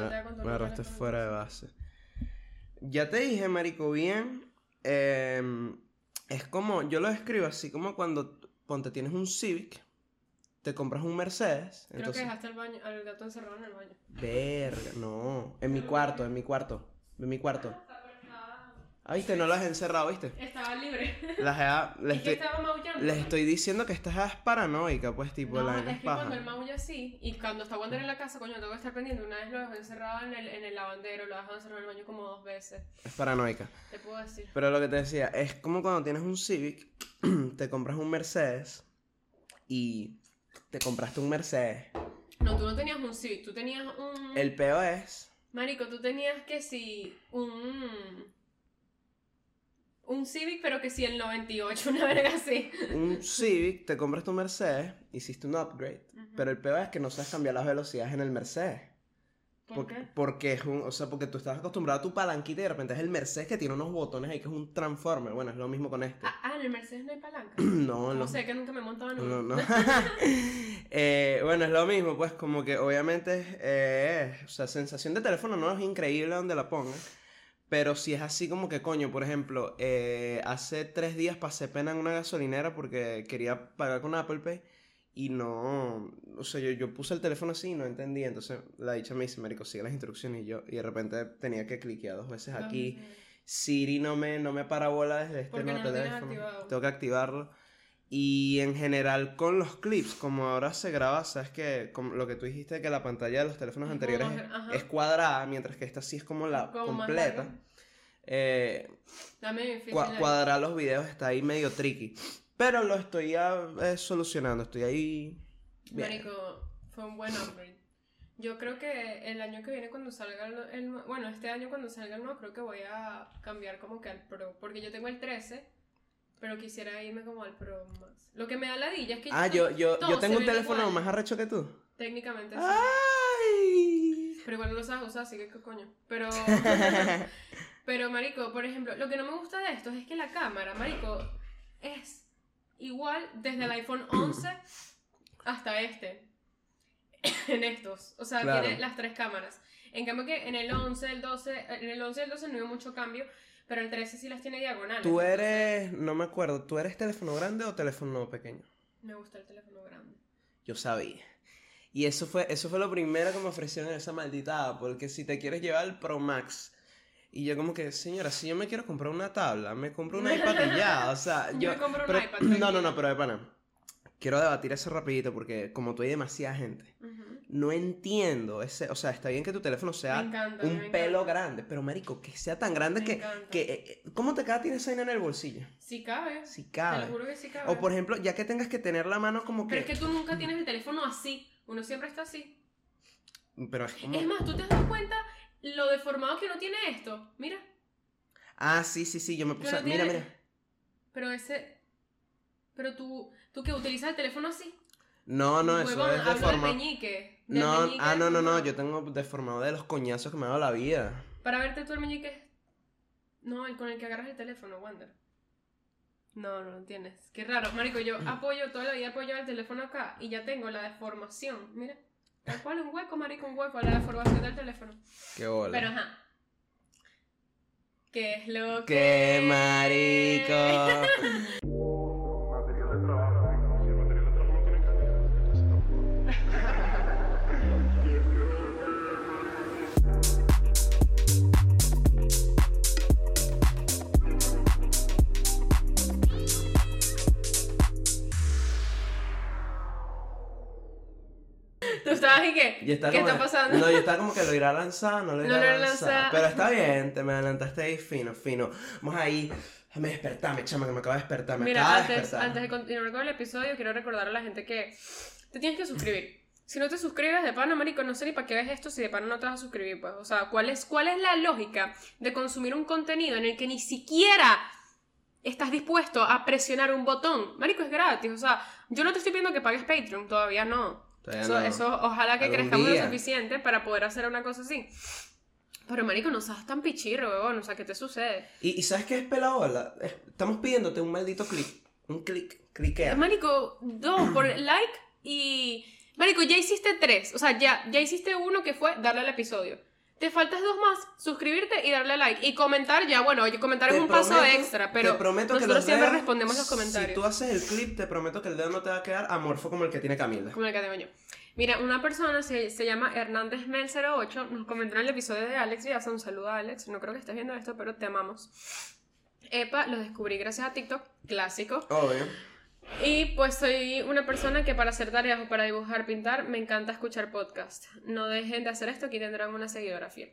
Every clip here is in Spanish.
tantea con tu Me agarraste fuera de base. Ya te dije, marico, bien. eh, es como, yo lo describo así como cuando, ponte, tienes un Civic, te compras un Mercedes. Creo entonces, que dejaste el baño, al gato encerrado en el baño. Verga, no. En mi cuarto, en mi cuarto. En mi cuarto. Ah, viste, no las he encerrado, viste. estaba libre. Las he, les, ¿Y que estoy, estaba maullando? les estoy diciendo que esta es paranoica, pues, tipo, No, la es que es paja. cuando el maulla así, y cuando está Wander en la casa, coño, tengo que estar pendiente. Una vez lo dejé encerrado en el, en el lavandero, lo dejé encerrado en el baño como dos veces. Es paranoica. Te puedo decir. Pero lo que te decía, es como cuando tienes un Civic, te compras un Mercedes y te compraste un Mercedes. No, tú no tenías un Civic, tú tenías un... El peo es, Marico, tú tenías que si un... Un Civic, pero que si el 98, una verga así. un Civic, te compras tu Mercedes, hiciste un upgrade. Pero el peo es que no sabes cambiar las velocidades en el Mercedes. ¿Por Porque, qué? porque es un, o sea, porque tú estás acostumbrado a tu palanquita y de repente es el Mercedes que tiene unos botones ahí que es un transformer. Bueno, es lo mismo con este. Ah, ah, en el Mercedes no hay palanca. no, No no. sé, que nunca me he montado en No, no. Eh, bueno, es lo mismo, pues como que obviamente, eh, o sea, sensación de teléfono no es increíble donde la pongas, pero si es así como que, coño, por ejemplo, eh, hace tres días pasé pena en una gasolinera porque quería pagar con Apple Pay y no, o sea, yo, yo puse el teléfono así y no entendí, entonces la dicha me dice, marico, sigue las instrucciones y yo, y de repente tenía que cliquear dos veces aquí. Siri no me, no me parabola desde este nuevo no teléfono. Tengo que activarlo. Y en general con los clips, como ahora se graba, sabes que lo que tú dijiste que la pantalla de los teléfonos Es anteriores es, más- ajá. es cuadrada, mientras que esta sí es como la Como completa. Eh, cua- cuadrar los videos está ahí medio tricky. Pero lo estoy ya eh, solucionando, estoy ahí. bien. Marico, fue un buen upgrade. Yo creo que el año que viene cuando salga el, el bueno, este año cuando salga el nuevo creo que voy a cambiar como que al Pro, porque yo tengo el 13, pero quisiera irme como al Pro más. Lo que me da la dilla es que Ah, yo, yo, yo tengo un teléfono más arrecho que tú. técnicamente sí. ¡Ay! Pero igual no lo sabes usar, así que qué coño. Pero Pero, marico, por ejemplo, lo que no me gusta de esto es que la cámara, marico, es igual desde el iPhone 11 hasta este. en estos. O sea, Claro. tiene las tres cámaras. En cambio que en el 11, el 12, en el 11 y el 12 no hubo mucho cambio, pero el 13 sí las tiene diagonales. Tú entonces, eres, no me acuerdo, ¿tú eres teléfono grande o teléfono pequeño? Me gusta el teléfono grande. Yo sabía. Y eso fue, eso fue lo primero que me ofrecieron en esa maldita Apple, que si te quieres llevar el Pro Max. Y yo como que, señora, si yo me quiero comprar una tabla, me compro un iPad y ya, o sea, Yo yo... me compro un pero- iPad, No, no, no, pero de pana. Quiero debatir eso rapidito porque como tú hay demasiada gente, no entiendo ese, o sea, está bien que tu teléfono sea encanta, un pelo grande, pero marico, que sea tan grande Me que, encanta. que eh, eh, ¿cómo te queda tienes esa en el bolsillo? Sí cabe. Si Te cabe. lo juro que sí cabe. O por ejemplo, ya que tengas que tener la mano como que... Pero es que tú nunca tienes el teléfono así. Uno siempre está así. Pero es como... Es más, ¿tú te has dado cuenta lo deformado que uno tiene esto? Mira. Ah, sí, sí, sí, yo me puse... Pero Mira, tiene- mira. Pero ese. Pero tú. ¿Tú que utilizas el teléfono así? No, no, eso Huevón, es hablo del deformado. meñique. del No, meñique ah, no, no, no, yo tengo deformado de los coñazos que me ha dado la vida. Para verte tú el meñique. No, el con el que agarras el teléfono, Wander. No, no lo tienes. Qué raro. Marico, yo apoyo toda la vida apoyado el teléfono acá y ya tengo la deformación. Mira. Tal cual un hueco, marico, un hueco, la deformación del teléfono. Qué bola. Pero ajá. ¿Qué es lo que.? ¡Qué marico! y está ¿Qué como- está pasando? No, yo estaba como que lo irá a lanzar, no lo irá No a lanzar. lanzar. Pero está bien, te me adelantaste ahí fino, fino. Vamos ahí. Déjame despertarme, chama, que me acaba de despertar. Me Mira, acaba de antes, despertar. antes de continuar con el episodio, quiero recordar a la gente que te tienes que suscribir. Si no te suscribes de pana, marico, no sé ni para qué ves esto si de pana no te vas a suscribir, pues. O sea, ¿cuál es, ¿cuál es la lógica de consumir un contenido en el que ni siquiera estás dispuesto a presionar un botón? Marico, es gratis. O sea, yo no te estoy pidiendo que pagues Patreon, todavía no. Eso, no. eso ojalá que crezcamos día. lo suficiente para poder hacer una cosa así. Pero, marico, no seas tan pichirro, weón. O sea, ¿qué te sucede? ¿Y, y sabes qué es pelabola? Es- Estamos pidiéndote un maldito clic. Un clic. Cliquea. Marico, dos por like y Marico, ya hiciste tres. O sea, ya, ya hiciste uno que fue darle al episodio. Te faltas dos más, suscribirte y darle like. Y comentar ya, bueno, comentar es Te un paso extra, pero te prometo que nosotros los siempre dedos, respondemos los Si comentarios. tú haces el clip, te prometo que el dedo no te va a quedar amorfo como el que tiene Camila. Como el que tengo yo. Mira, una persona se, se llama Hernández Mel 08, nos comentó en el episodio de Alex Villaza, un saludo a Alex, no creo que estés viendo esto, pero te amamos. Epa, lo descubrí gracias a TikTok, clásico. Obvio. Y pues soy una persona que para hacer tareas o para dibujar, pintar, me encanta escuchar podcast. No dejen de hacer esto, aquí tendrán una seguidora fiel.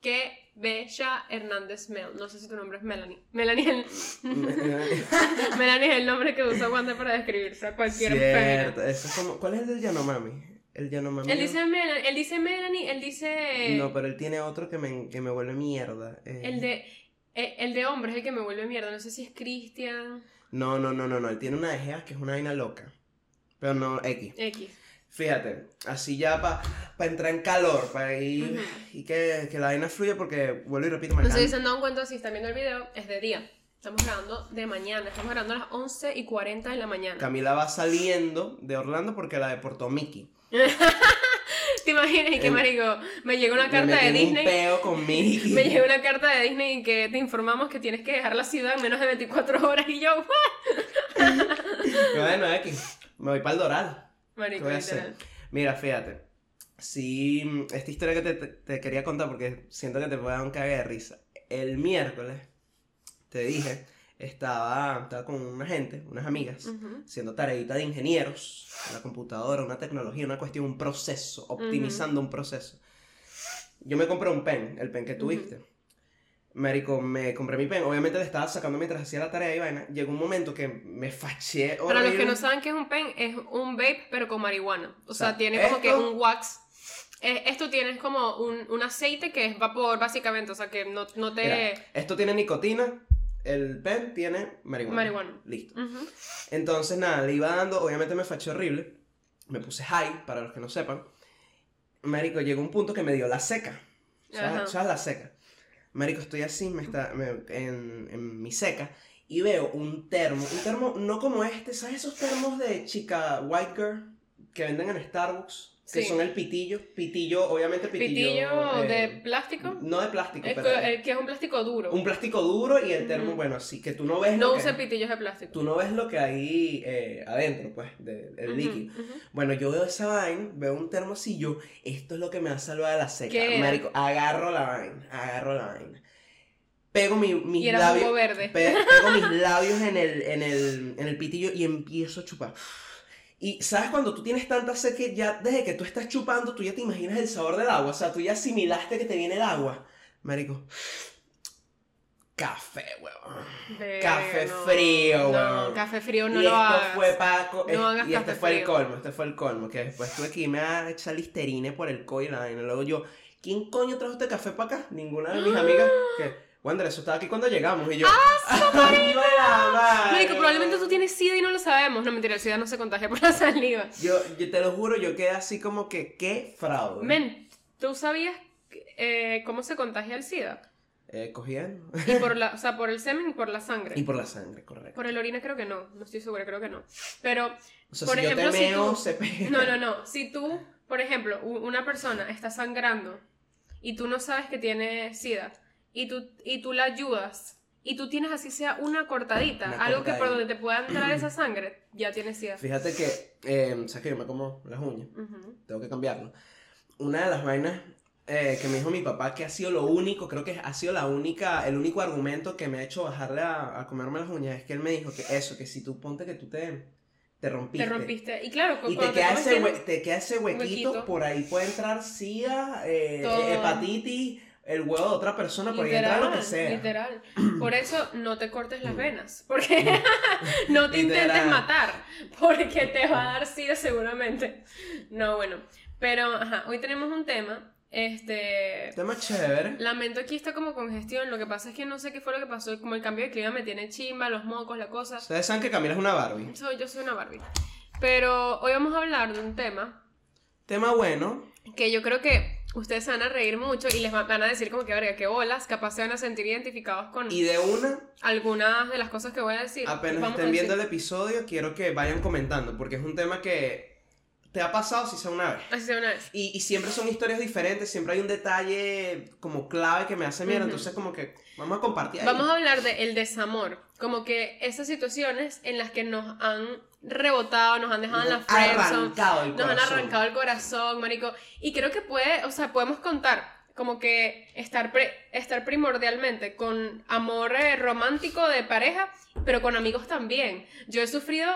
Qué bella Hernández Mel. No sé si tu nombre es Melanie. Melanie es el, Melanie es el nombre que usa Wanda para describirse a cualquier Cierto, eso es como... ¿Cuál es el del Yanomami? El Yanomami. Él dice Melanie, él dice Melanie, él dice... No, pero él tiene otro que me, que me vuelve mierda. eh. El de... eh, El de hombre es el que me vuelve mierda. No sé si es Christian No, no, no, no, no. Él tiene una de Geas que es una vaina loca. Pero no, X. X. Fíjate, así ya para entrar en calor, para ir y que, que la vaina fluya porque, vuelvo y repito, me No se han dado cuenta, si están viendo el video, es de día. Estamos grabando de mañana. Estamos grabando a las 11 y 40 de la mañana. Camila va saliendo de Orlando porque la deportó Mickey. ¿Te imaginas? Y que, marico, me llegó una carta de Disney. un peo con Mickey. Me llegó una carta de Disney que te informamos que tienes que dejar la ciudad en menos de 24 horas. Y yo. Bueno, X. Me voy para el Doral. ¿Qué Marico, voy a hacer? literal. Mira, fíjate. Sí, esta historia que te, te- te quería contar porque siento que te puede dar un cague de risa. El miércoles, te dije, estaba, estaba con una gente, unas amigas, Ujú. haciendo tareita de ingenieros, la computadora, una tecnología, una cuestión, un proceso, optimizando un proceso. Yo me compré un pen, el pen que tuviste. Marico, me compré mi pen, obviamente le estaba sacando mientras hacía la tarea y vaina. Llegó un momento que me faché Para los que no saben qué es un pen, es un vape, pero con marihuana. O sea, tiene como que un wax. Eh, esto tiene como un, un aceite que es vapor, básicamente. O sea, que no, no te. Mira, esto tiene nicotina, el pen tiene marihuana. Marihuana. Listo. Entonces, nada, le iba dando, obviamente me faché horrible. Me puse high, para los que no sepan. Marico, llegó un punto que me dio la seca. ¿Sabes, ¿sabes la seca? Marico, estoy así, me está, me- en, en mi seca, y veo un termo. Un termo no como este, ¿sabes esos termos de chica white girl que venden en Starbucks? Que Sí. son el pitillo. Pitillo, obviamente pitillo. Pitillo eh, de plástico. No de plástico, Es pero. el que es un plástico duro. Un plástico duro y el termo, bueno, así que tú no ves no lo que, use pitillos de plástico. tú no ves lo que hay eh, adentro, pues, del líquido. Bueno, yo veo esa vaina, veo un termo así, yo, esto es lo que me va a salvar de la seca. ¿Qué? Marico, agarro la vaina, agarro la vaina. Pego mi, mis Y era labios. verde. pe- pego mis labios en el, en, el, en el pitillo y empiezo a chupar. Y sabes cuando tú tienes tanta sed que ya desde que tú estás chupando, tú ya te imaginas el sabor del agua. O sea, tú ya asimilaste que te viene el agua. Marico. Café, huevón. Verga, Café no. frío, No, weón. café frío no y lo esto hagas. fue Paco. No hagas y este café fue el colmo, este fue el colmo. Que después tuve que irme a echar listerine por el coño y la vaina. Luego yo, ¿quién coño trajo este café para acá? Ninguna de mis amigas. Que, Wander, eso estaba aquí cuando llegamos. Y yo, ¡ay, no la madre! Marico, probablemente tú tienes SIDA y no lo sabemos. No, mentira, el SIDA no se contagia por la saliva. Yo, yo te lo juro, yo quedé así como que, qué fraude. Men, ¿tú sabías eh, cómo se contagia el SIDA? Eh, cogiendo. Y por la, o sea, por el semen y por la sangre. y por la sangre, correcto. Por el orina creo que no, no estoy segura, creo que no. Pero, O sea, por si ejemplo, yo te si meo, tú- se pega. no, no, no. Si tú, por ejemplo, una persona está sangrando y tú no sabes que tiene SIDA y tú, y tú la ayudas y tú tienes así sea una cortadita, Una algo que por cortadita. donde te pueda entrar esa sangre, ya tienes SIDA. Fíjate que, eh, ¿sabes que yo me como las uñas? Ujú. tengo que cambiarlo. Una de las vainas eh, que me dijo mi papá que ha sido lo único, creo que ha sido la única, el único argumento que me ha hecho bajarle a, a comerme las uñas, es que él me dijo que eso, que si tú ponte que tú te, te rompiste. Te rompiste. Y claro, Y te queda, ese hue- te queda ese huequito, huequito. por ahí puede entrar sida, eh, hepatitis, el huevo de otra persona, por ahí entra lo que sea. Literal. Por eso no te cortes las venas. Porque no te Literal. intentes matar. Porque te va a dar sida seguramente. No, bueno. Pero, ajá, hoy tenemos un tema. Este. Tema chévere. Lamento aquí está como congestión. Lo que pasa es que no sé qué fue lo que pasó. Como el cambio de clima me tiene chimba, los mocos, la cosa. Ustedes saben que Camila es una Barbie. Soy, yo soy una Barbie. Pero hoy vamos a hablar de un tema Tema bueno. Que yo creo que ustedes se van a reír mucho y les va- van a decir como que, verga, qué bolas. Capaz se van a sentir identificados con Y de una, algunas de las cosas que voy a decir. apenas estén viendo el episodio, quiero que vayan comentando, porque es un tema que te ha pasado si sea una vez. Así sea una vez. Y, y siempre son historias diferentes, siempre hay un detalle como clave que me hace miedo, entonces como que vamos a compartir ahí. Vamos a hablar de el desamor. Como que esas situaciones en las que nos han rebotado, nos han dejado en la friendzone, nos han arrancado el corazón, marico. Y creo que puede, o sea, podemos contar como que estar, pre- estar primordialmente con amor eh, romántico de pareja, pero con amigos también. Yo he sufrido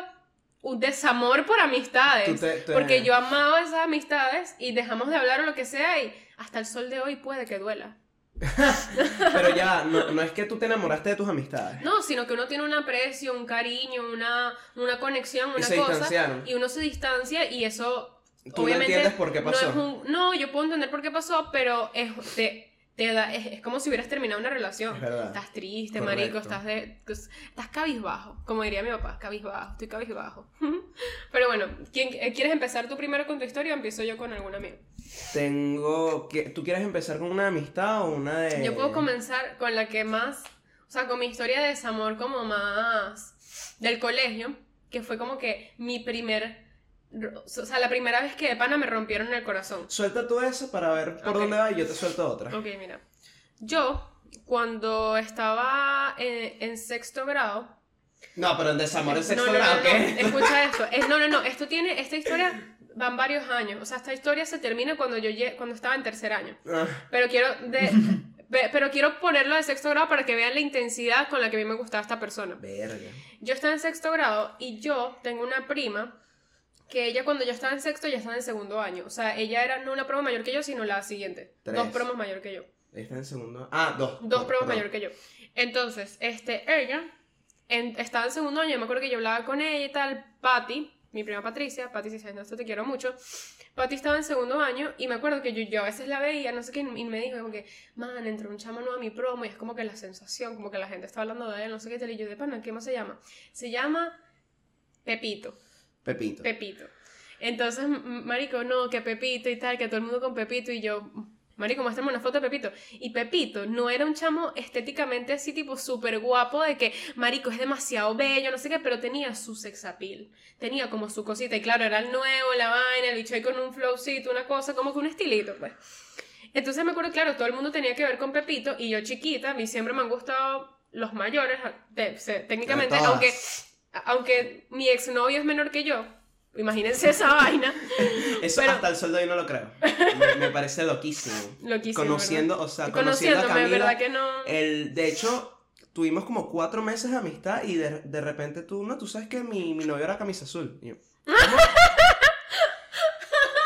un desamor por amistades. Tú te- te- Porque yo amaba esas amistades y dejamos de hablar o lo que sea y hasta el sol de hoy puede que duela. Pero ya, no, no es que tú te enamoraste de tus amistades. No, sino que uno tiene un aprecio, un cariño, una, una conexión, Y una se cosa. Y uno se distancia y eso. Tú no obviamente, entiendes por qué pasó. No, un- no, yo puedo entender por qué pasó, pero es, te, te da, es, es como si hubieras terminado una relación. Es. Estás triste, Correcto. marico, estás de. pues, Estás cabizbajo. Como diría mi papá, cabizbajo, estoy cabizbajo. pero bueno, ¿quién, eh, ¿quieres empezar tú primero con tu historia o empiezo yo con algún amigo? Tengo que ¿Tú quieres empezar con una amistad o una de Yo puedo comenzar con la que más, o sea, con mi historia de desamor como más del colegio, que fue como que mi primer, o sea, la primera vez que de pana me rompieron el corazón. Suelta tú eso para ver por Ok. dónde va y yo te suelto otra. Ok, mira. Yo, cuando estaba en, en sexto grado... No, pero en desamor en sexto no, no, grado, no, ¿qué? escucha esto. Es- no, no, no, esto tiene, esta historia van varios años. O sea, esta historia se termina cuando yo cuando estaba en tercer año. Ah, Pero quiero, de, pe- pero quiero ponerlo de sexto grado para que vean la intensidad con la que a mí me gustaba esta persona. verga. Yo estaba en sexto grado y yo tengo una prima que ella cuando yo estaba en sexto ya estaba en segundo año. O sea, ella era no una promo mayor que yo, sino la siguiente. Tres. Dos promos mayor que yo. Está en segundo. Ah, dos. Dos promos mayor que yo. Entonces, este, ella en- estaba en segundo año. Yo me acuerdo que yo hablaba con ella y tal. Patty, mi prima Patricia. Patty, si sabes esto, te quiero mucho. Patty estaba en segundo año y me acuerdo que yo, yo a veces la veía, no sé qué, y me dijo como que, man, entró un chamo nuevo a mi promo y es como que la sensación, como que la gente está hablando de él, no sé qué tal. Y yo, de pana, ¿qué más se llama? Se llama Pepito. Pepito. Pepito. Entonces, marico, no, que Pepito y tal, que todo el mundo con Pepito y yo, marico, muéstrame una foto de Pepito. Y Pepito no era un chamo estéticamente así, tipo, súper guapo, de que, marico, es demasiado bello, no sé qué, pero tenía su sex appeal. Tenía como su cosita, y claro, era el nuevo, la vaina, el bicho ahí con un flowcito, una cosa, como que un estilito, pues. Entonces me acuerdo, claro, todo el mundo tenía que ver con Pepito, y yo chiquita, a mí siempre me han gustado los mayores, te- se- técnicamente, aunque, aunque mi exnovio es menor que yo, imagínense esa vaina, Eso pero- hasta el sol de hoy no lo creo. Me, me parece loquísimo. loquísimo. Conociendo, o sea, conociendo a Camila. ¿verdad que no? El, de hecho, tuvimos como cuatro meses de amistad y de, de repente tú, no, tú sabes que mi, mi novio era camisa azul. Y yo, ¿cómo?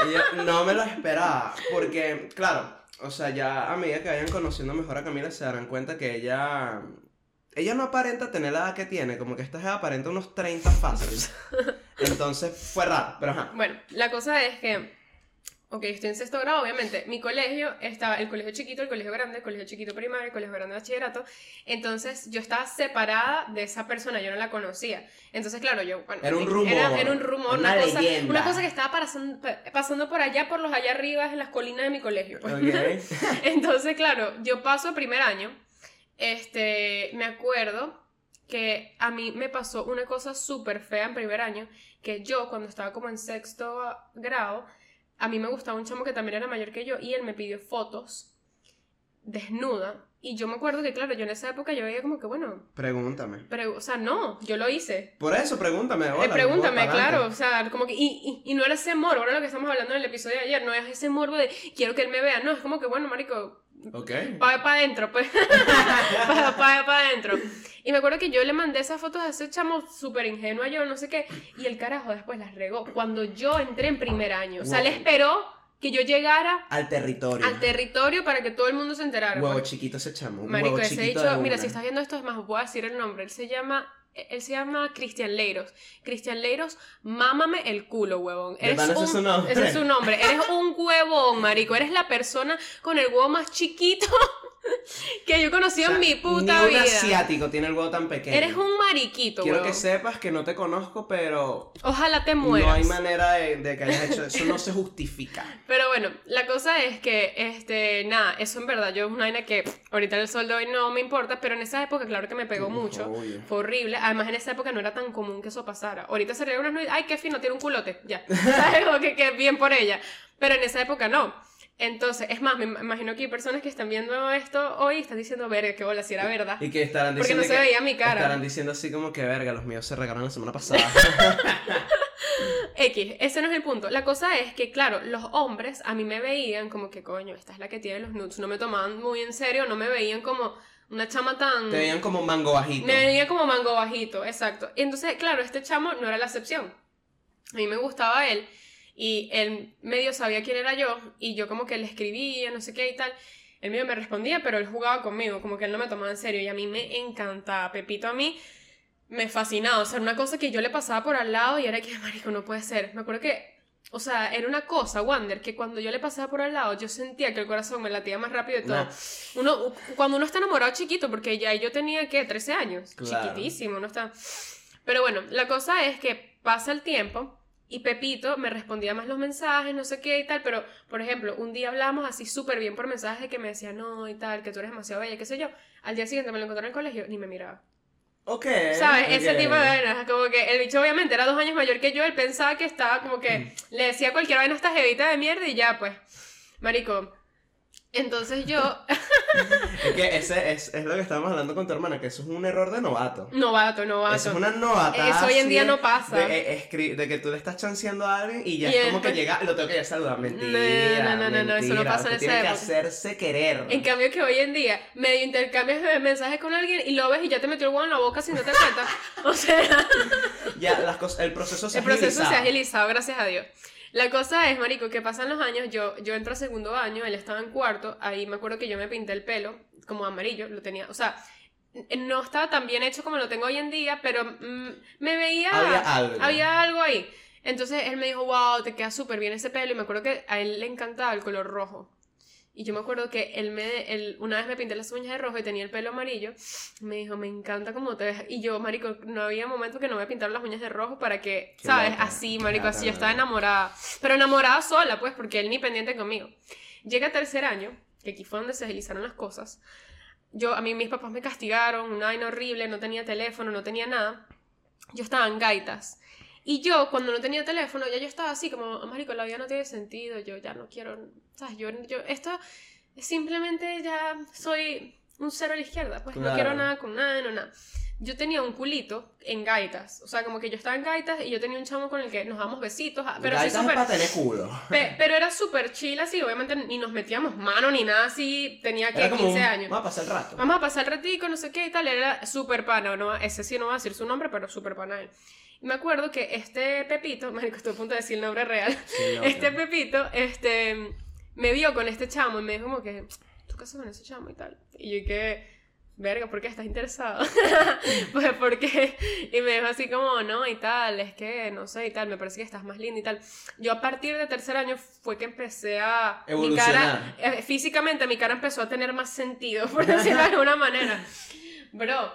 Y yo no me lo esperaba, porque, claro, o sea, ya a medida que vayan conociendo mejor a Camila se darán cuenta que ella, ella no aparenta tener la edad que tiene, como que esta jeva aparenta unos 30 fáciles. Entonces fue raro, pero ajá. Bueno, la cosa es que, ok, estoy en sexto grado, obviamente. Mi colegio estaba el colegio chiquito, el colegio grande, el colegio chiquito primario, el colegio grande bachillerato. Entonces yo estaba separada de esa persona, yo no la conocía. Entonces, claro, yo, bueno, Era un rumor, Era, era un rumor, una, una cosa, una cosa que estaba pasando, pasando por allá, por los allá arriba, en las colinas de mi colegio. pues. Ok. Entonces, claro, yo paso primer año. Este, me acuerdo que a mí me pasó una cosa súper fea en primer año, que yo cuando estaba como en sexto grado, a mí me gustaba un chamo que también era mayor que yo y él me pidió fotos desnuda. Y yo me acuerdo que, claro, yo en esa época yo veía como que, bueno, Pregúntame. pero, o sea, no, yo lo hice. Por eso, pregúntame. Eh, hola, pregúntame, claro, o sea, como que, y, y, y no era ese morbo, ahora lo que estamos hablando en el episodio de ayer, no es ese morbo de quiero que él me vea, no, es como que, bueno, marico, Ok. para pa adentro, pues. para pa, pa adentro. Y me acuerdo que yo le mandé esas fotos a ese chamo súper ingenuo yo, no sé qué. Y el carajo después las regó. Cuando yo entré en primer año. O sea, le esperó que yo llegara Al territorio. al territorio para que todo el mundo se enterara. Huevo pues. chiquito ese chamo. Marico, ese dicho, mira, si estás viendo esto, es más, voy a decir el nombre. Él se llama, él se llama Cristian Leiros. Cristian Leiros, mámame el culo, huevón. ¿De pana ese es su nombre? Ese es su nombre. Eres un huevón, marico. Eres la persona con el huevo más chiquito que yo conocí O sea, en mi puta ni un vida. asiático tiene el huevo tan pequeño. Eres un mariquito, Quiero que sepas que no te conozco, pero Ojalá te mueras. no hay manera de, de que hayas hecho eso. No se justifica. Pero bueno, la cosa es que, este, nada, eso en verdad, yo es una vaina que ahorita el sol de hoy no me importa, pero en esa época, claro que me pegó mucho. Obvio. Fue horrible. Además, en esa época no era tan común que eso pasara. Ahorita se unas nudes, ay, qué fino, tiene un culote. Ya. ¿Sabes? Que, que bien por ella. Pero en esa época no. Entonces, es más, me im- imagino que hay personas que están viendo esto hoy y están diciendo, verga, qué bola, si era verdad. Y que estarán Porque diciendo no se que- veía mi cara. Estarán diciendo así como que verga, los míos se regalaron la semana pasada. X, ese no es el punto. La cosa es que, claro, los hombres a mí me veían como que, coño, esta es la que tiene los nudes. No me tomaban muy en serio, no me veían como una chama tan... Te veían como mango bajito. Me venía como mango bajito, exacto. Y entonces, claro, este chamo no era la excepción. A mí me gustaba él y él medio sabía quién era yo y yo como que le escribía, no sé qué y tal. Él medio me respondía, pero él jugaba conmigo, como que él no me tomaba en serio y a mí me encantaba. Pepito a mí me fascinaba, o sea, una cosa que yo le pasaba por al lado y era que, marico, no puede ser. Me acuerdo que, o sea, era una cosa, Wander, que cuando yo le pasaba por al lado, yo sentía que el corazón me latía más rápido y todo. Uno, cuando uno está enamorado chiquito, porque ya yo tenía, ¿qué? 13 años. Claro. Chiquitísimo, no está... Pero bueno, la cosa es que pasa el tiempo y Pepito me respondía más los mensajes, no sé qué y tal, pero, por ejemplo, un día hablamos así súper bien por mensajes de que me decía no y tal, que tú eres demasiado bella, qué sé yo. Al día siguiente me lo encontré en el colegio, ni me miraba. Ok. ¿Sabes? Ese ok. tipo de vainas. Como que el bicho obviamente era dos años mayor que yo. Él pensaba que estaba como que le decía cualquier vaina a esta jevita de mierda y ya, pues. Marico. Entonces yo. Es que ese es, es lo que estábamos hablando con tu hermana, que eso es un error de novato. novato, novato. Eso es una novata. Eso hoy en día no pasa. De, eh, de que tú le estás chanceando a alguien y ya Y es como que llega, lo tengo que ir a saludar. Mentira. No, no, no, no, eso no mentira. pasa en esa tiene que hacerse querer. En cambio que hoy en día medio intercambias de mensajes con alguien y lo ves y ya te metió el huevo en la boca sin darte cuenta. O sea, Ya las cosas, el proceso se el proceso se ha agilizado, gracias a Dios. La cosa es, marico, que pasan los años, yo, yo entro a segundo año, él estaba en cuarto, ahí me acuerdo que yo me pinté el pelo como amarillo, lo tenía, o sea, no estaba tan bien hecho como lo tengo hoy en día, pero mm, me veía... Había algo. Había algo ahí. Entonces él me dijo, wow, te queda súper bien ese pelo. Y me acuerdo que a él le encantaba el color rojo. Y yo me acuerdo que él me, él, una vez me pinté las uñas de rojo y tenía el pelo amarillo. Me dijo, me encanta cómo te ves. Y yo, marico, no había momento que no me pintaran las uñas de rojo para que, Qué ¿sabes? Así, marico, así yo estaba enamorada. Pero enamorada sola, pues, porque él ni pendiente conmigo. Llega tercer año, que aquí fue donde se agilizaron las cosas. Yo, a mí mis papás me castigaron, una vaina horrible, no tenía teléfono, no tenía nada. Yo estaba en gaitas. Y yo, cuando no tenía teléfono, ya yo estaba así como, "Oh, marico, la vida no tiene sentido, yo ya no quiero, ¿sabes? Yo, yo esto simplemente ya soy un cero a la izquierda, pues no Claro. quiero nada con nada, no nada. Yo tenía un culito en gaitas, o sea, como que yo estaba en gaitas y yo tenía un chamo con el que nos damos besitos, ah, pero Gaitas es súper... para tener culo. Pe- pero era súper chill así, obviamente ni nos metíamos mano ni nada así, tenía que Era como 15 un- años. Vamos a pasar el rato. Vamos a pasar el ratico, no sé qué y tal, era súper pana, no, ese sí no va a decir su nombre, pero súper pana él. Y me acuerdo que este Pepito, marico, estoy a punto de decir el nombre real, Qué este Pepito, este, me vio con este chamo y me dijo como que, ¿tú casas con ese chamo y tal? Y yo que, verga, ¿por qué estás interesado? pues porque, y me dijo así como, no, y tal, es que, no sé, y tal, me parece que estás más linda y tal. Yo a partir de tercer año fue que empecé a... Mi cara, Evolucionar. eh, físicamente mi cara empezó a tener más sentido, por decirlo de alguna manera. Bro,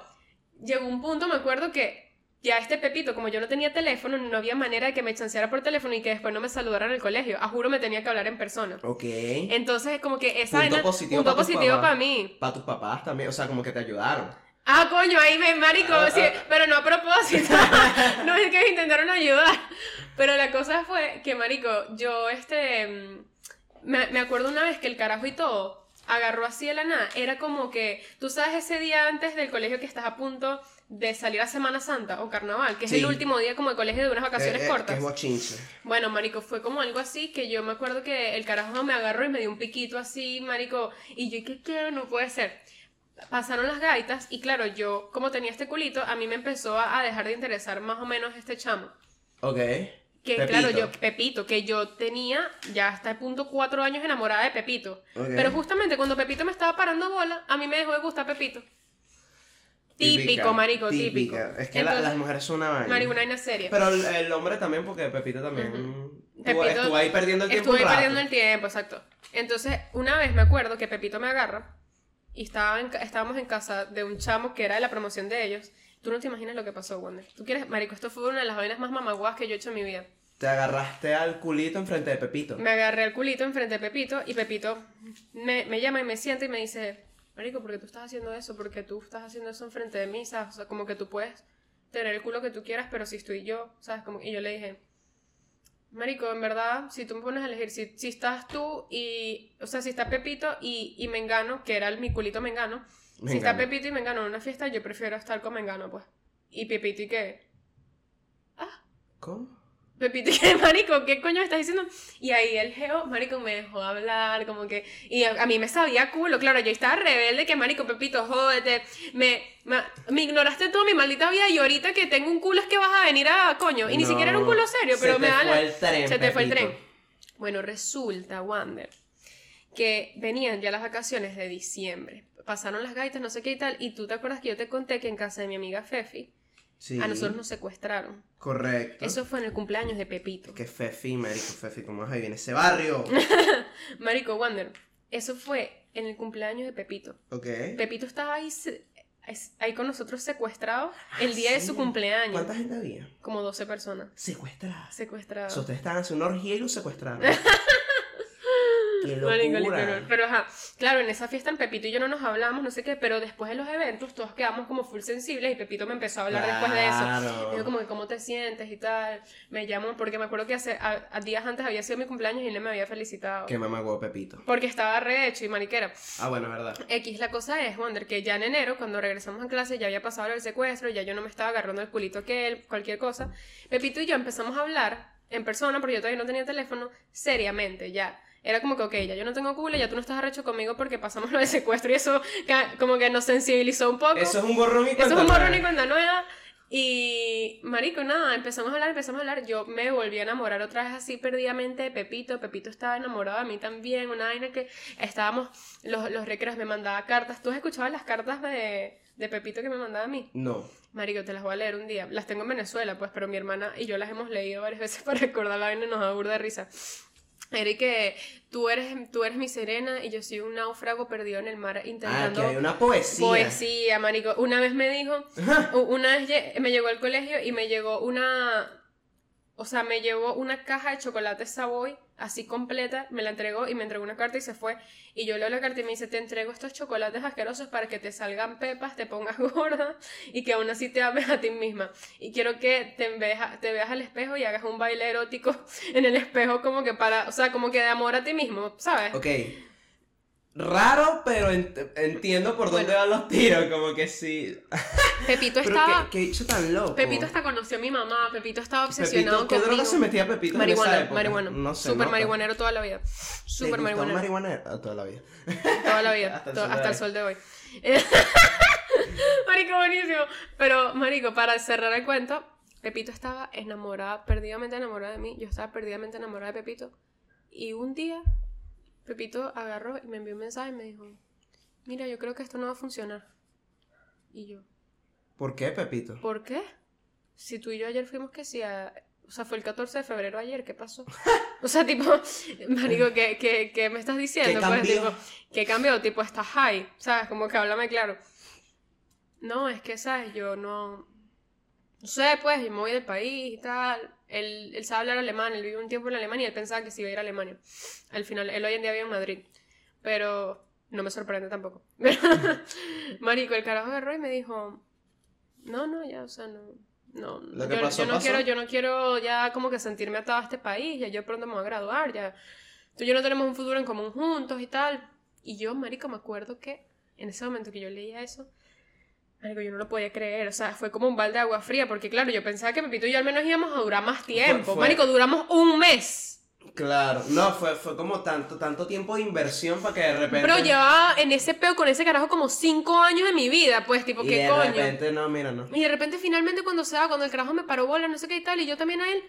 llegó un punto, me acuerdo que ya este Pepito, como yo no tenía teléfono, no había manera de que me chanceara por teléfono y que después no me saludara en el colegio. A juro me tenía que hablar en persona. Ok. Entonces, como que esa Punto vaina- positivo punto pa' tus positivo papás. para mí. Para tus papás también, o sea, como que te ayudaron. Ah, coño, ahí me marico, Ah, sí, ah. pero no a propósito. no es que me intentaron ayudar. Pero la cosa fue que, marico, yo este mm, me, me acuerdo una vez que el carajo y todo agarró así de la nada. Era como que, tú sabes ese día antes del colegio que estás a punto de salir a Semana Santa o Carnaval, que es Sí. el último día como de colegio de unas vacaciones Eh, eh, cortas. Es. Bueno, marico, fue como algo así que yo me acuerdo que el carajo me agarró y me dio un piquito así, marico, y yo, ¿qué qué? No puede ser. Pasaron las gaitas y claro, yo como tenía este culito, a mí me empezó a, a dejar de interesar más o menos este chamo. Ok. Que Pepito. claro, yo, Pepito, que yo tenía ya hasta el punto cuatro años enamorada de Pepito. Ok. Pero justamente cuando Pepito me estaba parando bola, a mí me dejó de gustar Pepito. Típica, Típico, marico, típica. típico. Es que la- Entonces, las mujeres son una vaina. marico, una vaina seria. Pero el, el hombre también, porque Pepito también. estuvo, Pepito- estuvo ahí perdiendo el tiempo. Estuve rato. perdiendo el tiempo, exacto. Entonces, una vez me acuerdo que Pepito me agarra y estaba en estábamos en casa de un chamo que era de la promoción de ellos. Tú no te imaginas lo que pasó, Wander. Tú quieres, marico, esto fue una de las vainas más mamaguas que yo he hecho en mi vida. Te agarraste al culito enfrente de Pepito. Me agarré el culito enfrente de Pepito y Pepito me, me llama y me sienta y me dice, Marico, ¿por qué tú estás haciendo eso? ¿Por qué tú estás haciendo eso enfrente de mí? ¿Sabes? O sea, como que tú puedes tener el culo que tú quieras, pero si estoy yo, ¿sabes? Como, y yo le dije, Marico, en verdad, si tú me pones a elegir, si, si estás tú y, o sea, si está Pepito y, y Mengano, que era el, mi culito Mengano, si está. Pepito y Mengano en una fiesta, yo prefiero estar con Mengano, pues. Y Pepito y qué, ¿Cómo? Pepito, ¿qué, marico? ¿Qué coño estás diciendo? Y ahí el geo, marico, me dejó hablar, como que... Y a, a mí me sabía culo, claro, yo estaba rebelde, que marico, Pepito, jódete, me, me, me ignoraste toda mi maldita vida y ahorita que tengo un culo es que vas a venir a coño. Y ni No, siquiera era un culo serio, se pero te me da la- fue el tren, Se te fue el tren. Bueno, resulta, Wander, que venían ya las vacaciones de diciembre. Pasaron las gaitas, no sé qué y tal, y tú te acuerdas que yo te conté que en casa de mi amiga Fefi, Sí. a nosotros nos secuestraron. Correcto. Eso fue en el cumpleaños de Pepito. Que Fefi, marico, Fefi, ¿cómo vas a vivir en ese barrio? Marico Wander, eso fue en el cumpleaños de Pepito. ok. Pepito estaba ahí, ahí con nosotros secuestrado el día de Ah, su cumpleaños. ¿Cuánta gente había? Como 12 personas Secuestradas. secuestradas. O sea, ustedes estaban haciendo orgía y los secuestraron. ¡Qué Marico, literal. Pero ajá, claro, en esa fiesta en Pepito y yo no nos hablamos, no sé qué, pero después de los eventos todos quedamos como full sensibles y Pepito me empezó a hablar después de eso. Digo como que cómo te sientes y tal. Me llamó porque me acuerdo que hace a, a días antes había sido mi cumpleaños y él me había felicitado. Qué mamá huevo Pepito. Porque estaba rehecho y mariquera. Ah, bueno, verdad. X, la cosa es, Wonder, que ya en enero, cuando regresamos a clase, ya había pasado el secuestro, ya yo no me estaba agarrando el culito que él, cualquier cosa. Pepito y yo empezamos a hablar en persona, porque yo todavía no tenía teléfono, seriamente, ya. Era como que, ok, ya yo no tengo culo, ya tú no estás arrecho conmigo porque pasamos lo del secuestro y eso como que nos sensibilizó un poco. Eso es un borrón y Eso es cuenta un borrón y cuenta nueva. Y, marico, nada, empezamos a hablar, empezamos a hablar. Yo me volví a enamorar otra vez así perdidamente de Pepito. Pepito estaba enamorado de mí también. Una vaina que estábamos, los, los recreos me mandaba cartas. ¿Tú has escuchado las cartas de, de Pepito que me mandaba a mí? No. Marico, te las voy a leer un día. Las tengo en Venezuela, pues, pero mi hermana y yo las hemos leído varias veces para recordar la vaina y nos da burda de risa. Que tú eres, tú eres mi serena y yo soy un náufrago perdido en el mar Ah, que intentando hay una poesía. Poesía, marico. Una vez me dijo, una vez me llegó al colegio y me llegó una, o sea, me llevó una caja de chocolate Savoy, así completa, me la entregó y me entregó una carta y se fue. Y yo leo la carta y me dice, te entrego estos chocolates asquerosos para que te salgan pepas, te pongas gorda y que aún así te ames a ti misma. Y quiero que te veas, te veas al espejo y hagas un baile erótico en el espejo como que para, o sea, como que de amor a ti mismo, ¿sabes? Ok. Raro, pero ent- entiendo por dónde van los tiros, como que sí. Pepito Pero estaba... qué, qué bicho tan loco. Pepito hasta conoció a mi mamá, Pepito estaba Pepito, obsesionado ¿Qué droga se metía Pepito en marihuana, esa época? marihuana. No sé. Súper nota. marihuanero toda la vida. ¿Te Súper gustó marihuanero. marihuanero? Ah, toda la vida. Toda la vida. Hasta el sol de hasta el hoy. sol de hoy. marico, buenísimo. Pero, marico, para cerrar el cuento, Pepito estaba enamorada, perdidamente enamorada de mí. Yo estaba perdidamente enamorada de Pepito. Y un día, Pepito agarró y me envió un mensaje y me dijo, mira, yo creo que esto no va a funcionar. Y yo, ¿Por qué, Pepito? ¿Por qué? Si tú y yo ayer fuimos que sí, a- o sea, fue el 14 de febrero ayer, ¿qué pasó? O sea, tipo, marico, ¿qué, qué, qué me estás diciendo? ¿Qué Pues, cambió? tipo, ¿qué cambió? Tipo, estás high, ¿sabes? Como que háblame claro. No, es que, ¿sabes? Yo no... No sé, pues, yo me voy del país y tal. Él, él sabe hablar alemán, él vivió un tiempo en Alemania y él pensaba que sí iba a ir a Alemania. Al final, él hoy en día vive en Madrid. Pero no me sorprende tampoco. Marico, el carajo agarró y me dijo... No, no, ya, o sea, no. No, Lo que yo, pasó, yo no pasó. quiero, yo no quiero ya como que sentirme atado a este país, ya yo pronto me voy a graduar, ya. Tú y yo no tenemos un futuro en común juntos y tal. Y yo, marico, me acuerdo que en ese momento que yo leía eso, marico, yo no lo podía creer, o sea, fue como un balde de agua fría, porque claro, yo pensaba que Pepito y yo al menos íbamos a durar más tiempo. fue- Marico, duramos un mes. Claro. No, fue, fue como tanto, tanto tiempo de inversión para que de repente. Pero llevaba en ese peo con ese carajo como cinco años de mi vida, pues, tipo, Y ¿qué de coño? repente, no, mira, no. Y de repente, finalmente, cuando se va, cuando el carajo me paró bola, no sé qué y tal, y yo también a él.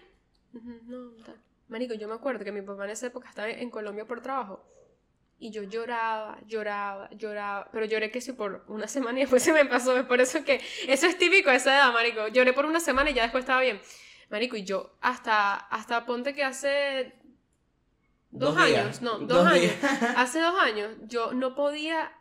No, tal. Marico, yo me acuerdo que mi papá en esa época estaba en Colombia por trabajo. Y yo lloraba, lloraba, lloraba. Pero lloré que sí por una semana y después se me pasó. Es por eso que. Eso es típico de esa edad, Marico. Lloré por una semana y ya después estaba bien. Marico, y yo hasta, hasta ponte que hace. Dos, Dos días. años, no, dos, Dos años. Hace dos años yo no podía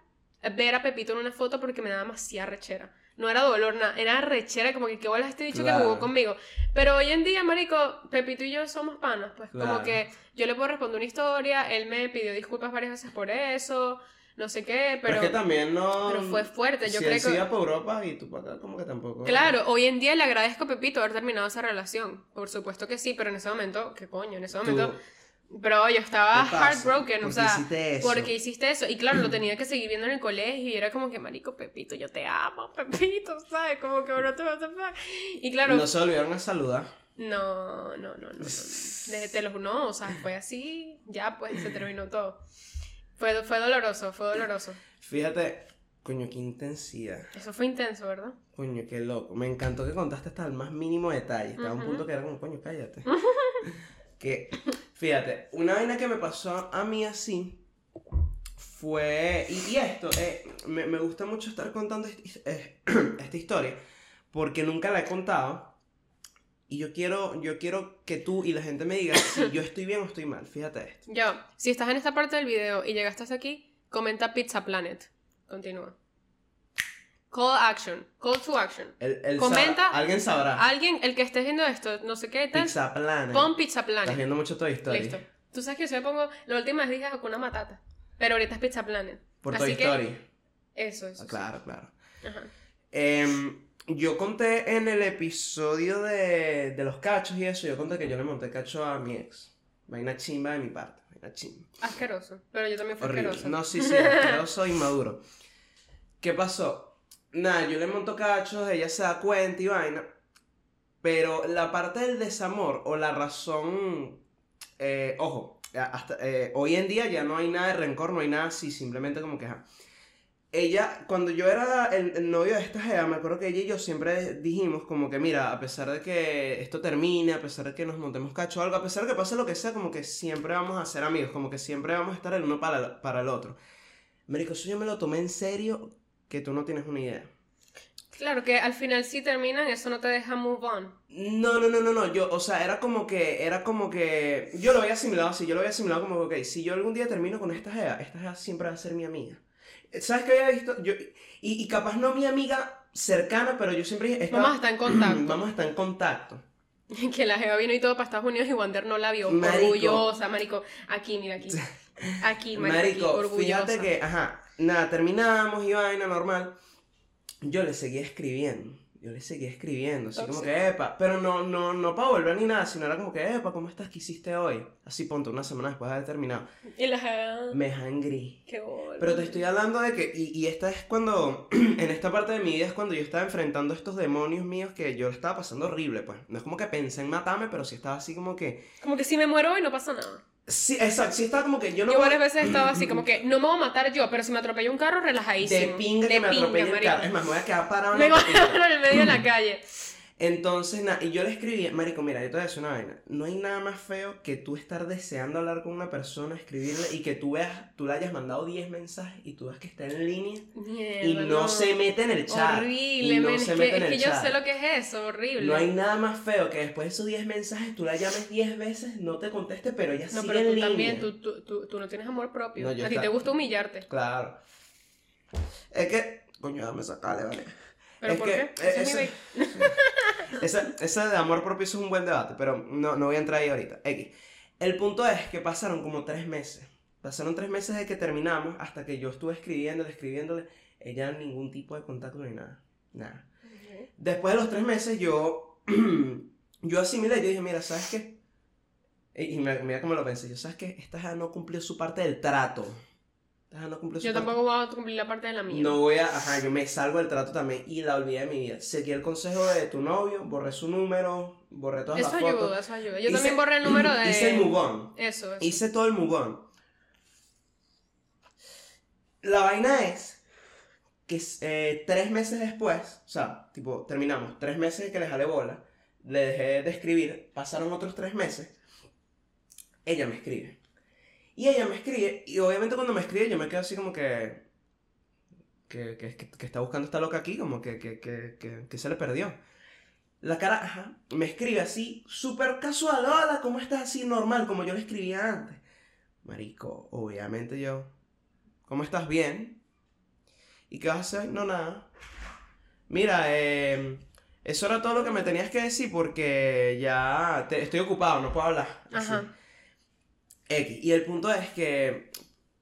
ver a Pepito en una foto porque me daba demasiada rechera. No era dolor, nada, era rechera, como que qué bolas este dicho que Claro. jugó conmigo. Pero hoy en día, marico, Pepito y yo somos panas, pues como que yo le puedo responder una historia, él me pidió disculpas varias veces por eso, no sé qué, Pero, pero... es que también no. pero fue fuerte, yo si creo él que- para Europa y tú para acá, como que tampoco. Claro, hoy en día le agradezco a Pepito haber terminado esa relación. Por supuesto que sí, pero en ese momento, ¿qué coño? En ese Tú- Pero yo estaba heartbroken, ¿Por o sea, hiciste eso? porque hiciste eso. Y claro, lo tenía que seguir viendo en el colegio y era como que, marico, Pepito, yo te amo, Pepito, ¿sabes? Como que, bro, te vas a Y claro, No se olvidaron a saludar. no, no, no, no, no. Desde te lo no, o sea, fue así, ya pues se terminó todo. Fue, fue doloroso, fue doloroso. Fíjate, coño, qué intensidad. Eso fue intenso, ¿verdad? Coño, qué loco. Me encantó que contaste hasta el más mínimo detalle. Estaba a un punto que era como, coño, cállate. que, fíjate, una vaina que me pasó a mí así fue. Y, y esto, eh, me, me gusta mucho estar contando eh, esta historia porque nunca la he contado. Y yo quiero, yo quiero que tú y la gente me diga si yo estoy bien o estoy mal. Fíjate esto. Yo, si estás en esta parte del video y llegaste hasta aquí, comenta Pizza Planet. Continúa. Call action. Call to action. El, el Comenta. alguien sabrá. Alguien, el que estés viendo esto, no sé qué tal, Pizza Planet. pon Pizza Estás Planet. viendo mucho Toy Story. Listo. Tú sabes que yo siempre pongo, la última vez dije Hakuna Matata, pero ahorita es Pizza Planet. Por Así Toy que- Story. Eso, eso. Ah, sí. claro, claro. Ajá. Em, yo conté en el episodio de, de los cachos y eso, yo conté que yo le monté cacho a mi ex. Vaina chimba de mi parte. Vaina chimba. Asqueroso. Pero yo también fui Horrible. asquerosa. No, sí, sí, asqueroso e inmaduro. ¿Qué pasó? Nada, yo le monto cachos, ella se da cuenta y vaina. Pero la parte del desamor o la razón. eh, ojo, hasta, eh, hoy en día ya no hay nada de rencor, no hay nada así, simplemente como que. ajá. Ella, cuando yo era el, el novio de esta Gea, me acuerdo que ella y yo siempre dijimos como que, mira, a pesar de que esto termine, a pesar de que nos montemos cacho algo, a pesar de que pase lo que sea, como que siempre vamos a ser amigos, como que siempre vamos a estar el uno para para el otro. Marico, eso yo me lo tomé en serio que tú no tienes una idea. Claro que al final si terminan, eso no te deja move on. No, no, no, no, no, yo, o sea, era como que, era como que, yo lo había asimilado así, yo lo había asimilado como que, ok, si yo algún día termino con esta Gea, esta Gea siempre va a ser mi amiga. ¿Sabes qué había visto? Yo, y, y capaz no mi amiga cercana, pero yo siempre estaba- Vamos a estar en contacto. Vamos a estar en contacto. que la Jeva vino y todo para Estados Unidos y Wander no la vio. Marico. Orgullosa, marico. Aquí, mira, aquí. Aquí, marico, Marico, orgullosa. fíjate que, ajá, nada, terminamos y vaina normal. Yo le seguía escribiendo. Yo le seguía escribiendo, así como que, epa, pero no, no, no para volver ni nada, sino era como que, epa, ¿cómo estás? ¿Qué hiciste hoy? Así, ponte, una semana después de haber terminado. Y la Jeva... Me hangry. Qué bola. Pero te estoy hablando de que, y, y esta es cuando, en esta parte de mi vida es cuando yo estaba enfrentando estos demonios míos que yo estaba pasando horrible, pues. No es como que pensé en matarme, pero sí estaba así como que, Como que si me muero hoy no pasa nada. Sí, exacto, sí estaba como que yo no... yo varias veces he estado así, como que no me voy a matar yo, pero si me atropella un carro, relajadísimo. De pinga que De me pinga, atropelle el marico. carro. Es más, me voy a quedar parado en Me voy a poner en el medio de la calle. Entonces, nada, y yo le escribí, Marico, mira, yo te voy a decir una vaina. No hay nada más feo que tú estar deseando hablar con una persona, escribirle y que tú veas, tú le hayas mandado 10 mensajes y tú veas que está en línea Mierda, y no, se mete en el chat. Horrible, y no men, se es mete que, en es el que yo chat. sé lo que es eso, horrible. No hay nada más feo que después de esos 10 mensajes tú la llames 10 veces, no te conteste, pero ella No, sigue pero en tú línea. también, tú, tú, tú, tú no tienes amor propio. No, a ti te gusta humillarte. Claro. Es que, coño, dame sacarle, vale. ¿Pero Es por que, qué? Ese eh, es mi ese de amor propio eso es un buen debate, pero no, no voy a entrar ahí ahorita. X. El punto es que pasaron como tres meses. Pasaron tres meses de que terminamos hasta que yo estuve escribiéndole, escribiéndole. Ella ningún tipo de contacto ni nada. Nada. Después de los tres meses yo, yo asimilé, yo dije, mira, ¿sabes qué? Y y mira, mira cómo lo pensé. Yo, ¿sabes qué? Esta ya no cumplió su parte del trato. No su Yo parte. tampoco voy a cumplir la parte de la mía. No voy a, ajá, yo me salgo del trato también y la olvidé de mi vida. Seguí el consejo de tu novio, borré su número, borré todas Eso las fotos. ayuda, eso ayuda. Yo Hice- también borré el número de... Hice el mugón. Eso, eso. Hice todo el mugón. La vaina es que eh, tres meses después, o sea, tipo, terminamos, tres meses de que le jalé bola, le dejé de escribir, pasaron otros tres meses, ella me escribe. Y ella me escribe, y obviamente cuando me escribe yo me quedo así como que... Que, que, está buscando esta loca aquí, como que, que, se le perdió. La cara, ajá, me escribe así, súper casual, hola, ¿cómo estás? Así normal, como yo le escribía antes. Marico, obviamente yo, ¿cómo estás? Bien. ¿Y qué vas a hacer? No, nada. Mira, eh, eso era todo lo que me tenías que decir porque ya estoy ocupado, no puedo hablar. Así. X. Y el punto es que,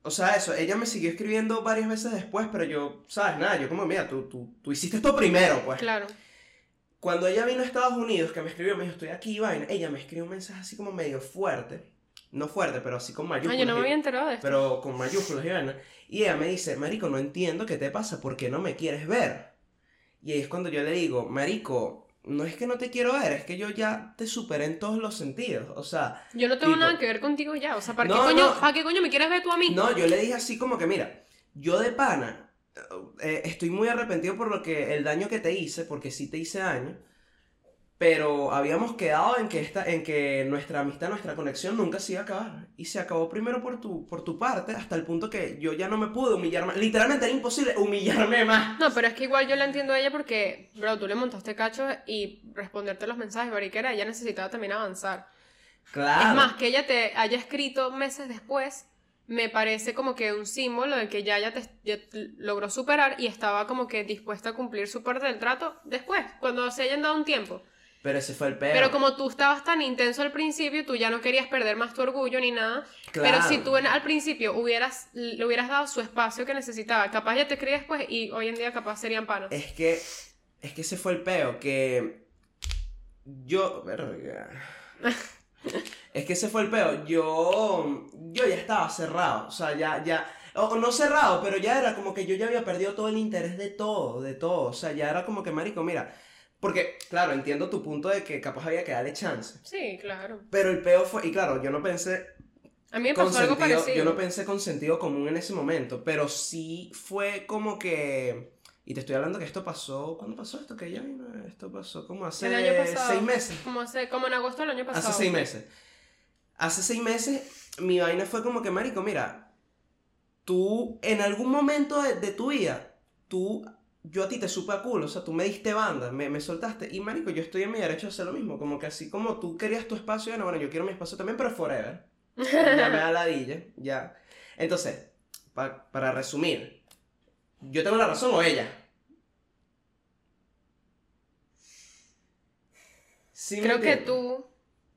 o sea, eso, ella me siguió escribiendo varias veces después, pero yo, ¿sabes? Nada, yo como, mira, tú, tú, tú hiciste esto primero, pues. Claro. Cuando ella vino a Estados Unidos, que me escribió, me dijo, estoy aquí, vaina, ella me escribió un mensaje así como medio fuerte. No fuerte, pero así con Ah, mayúsculas. yo no me había enterado de esto. pero con mayúsculas y vaina. Y ella me dice, Marico, no entiendo qué te pasa, ¿por qué no me quieres ver? Y ahí es cuando yo le digo, Marico, no es que no te quiero ver, es que yo ya te superé en todos los sentidos. O sea, Yo no tengo tipo- nada que ver contigo ya. O sea, ¿para, No, qué, coño, no. ¿para qué coño me quieres ver tú a mí? no, yo le dije así como que, mira, yo de pana, eh, estoy muy arrepentido por lo que, el daño que te hice, porque sí te hice daño. Pero habíamos quedado en que, esta, en que nuestra amistad, nuestra conexión nunca se iba a acabar. Y se acabó primero por tu, por tu parte, hasta el punto que yo ya no me pude humillar más. Literalmente era imposible humillarme más. No, pero es que igual yo la entiendo a ella porque, bro, tú le montaste cacho y responderte los mensajes, mariquera, ella necesitaba también avanzar. Claro. Es más, que ella te haya escrito meses después, me parece como que un símbolo de que ya ella te ya t- logró superar y estaba como que dispuesta a cumplir su parte del trato después, cuando se hayan dado un tiempo. Pero ese fue el peor. Pero como tú estabas tan intenso al principio, tú ya no querías perder más tu orgullo ni nada. Pero si tú en- al principio hubieras, le hubieras dado su espacio que necesitaba, capaz ya te escribí después y hoy en día capaz serían panas. Es que. Es que ese fue el peo. Que. Yo. verga. Es que ese fue el peo. Yo. Yo ya estaba cerrado. O sea, ya. ya o no cerrado, pero ya era como que yo ya había perdido todo el interés de todo, de todo. O sea, ya era como que, marico, mira. Porque, claro, entiendo tu punto de que capaz había que darle chance. Sí, claro. Pero el peo fue. Y claro, yo no pensé A mí me pasó algo sentido- parecido. yo no pensé con sentido común en ese momento, pero sí fue como que... Y te estoy hablando que esto pasó... ¿Cuándo pasó esto? Que ya? Esto pasó como hace El año pasado. seis meses. Como, hace, como en agosto del año pasado. Hace seis meses. Hace seis meses mi vaina fue como que, marico, mira, tú en algún momento de, de tu vida, tú, yo a ti te supe a culo, o sea, tú me diste banda, me, me soltaste, y marico, yo estoy en mi derecho a hacer lo mismo, como que así como tú querías tu espacio, bueno, bueno, yo quiero mi espacio también, pero forever. ya me da ladilla, ya. Entonces, pa- para resumir, ¿yo tengo la razón o ella? Sí Creo que tú,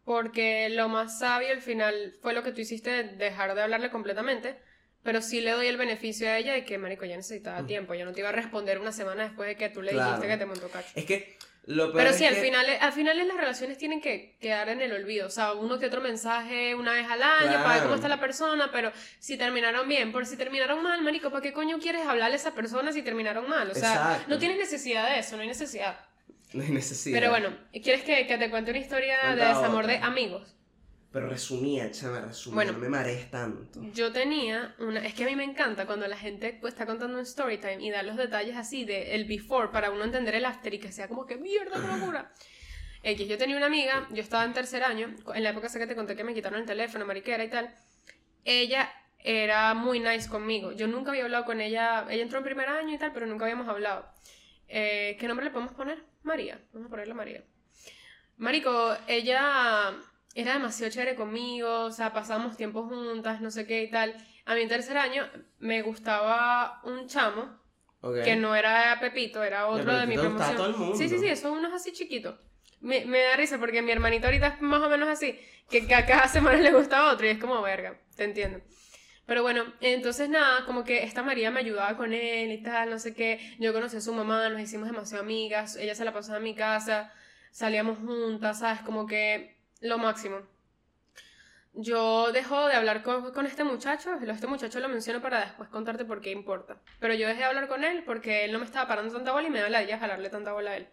porque lo más sabio al final fue lo que tú hiciste, de dejar de hablarle completamente. Pero sí le doy el beneficio a ella de que, marico, ya necesitaba Mm. tiempo. Ya no te iba a responder una semana después de que tú le Claro. dijiste que te montó cacho. Es que lo peor Pero es sí, al que- final, al final las relaciones tienen que quedar en el olvido. O sea, uno que otro mensaje una vez al año para ver cómo está la persona, pero si terminaron bien, por si terminaron mal, marico, ¿para qué coño quieres hablarle a esa persona si terminaron mal? O sea, Exacto. no tienes necesidad de eso, no hay necesidad. No hay necesidad. Pero bueno, ¿quieres que, que te cuente una historia de desamor otra. de amigos? Pero resumía, chama, resumía. Bueno. no me marees tanto. Yo tenía una. Es que a mí me encanta cuando la gente está contando un story time y da los detalles así de el before para uno entender el after y que sea como que mierda, qué locura. X, yo tenía una amiga, yo estaba en tercer año, en la época esa que te conté que me quitaron el teléfono, mariquera y tal. Ella era muy nice conmigo. Yo nunca había hablado con ella. Ella entró en primer año y tal, pero nunca habíamos hablado. Eh, ¿Qué nombre le podemos poner? María. Vamos a ponerle María. Marico, ella era demasiado chévere conmigo, o sea, pasábamos tiempo juntas, no sé qué y tal. A en tercer año me gustaba un chamo, Ok. que no era Pepito, era otro de a mi promoción. todo el mundo. Sí, sí, sí, son unos así chiquitos. Me, me da risa porque mi hermanito ahorita es más o menos así, que, que a cada semana le gusta otro y es como verga, te entiendo. Pero bueno, entonces nada, como que esta María me ayudaba con él y tal, no sé qué. Yo conocí a su mamá, nos hicimos demasiado amigas, ella se la pasaba en mi casa, salíamos juntas, ¿sabes? Como que lo máximo. Yo dejo de hablar con, con este muchacho, este muchacho lo menciono para después contarte por qué importa. Pero yo dejé de hablar con él porque él no me estaba parando tanta bola y me da la idea jalarle tanta bola a él.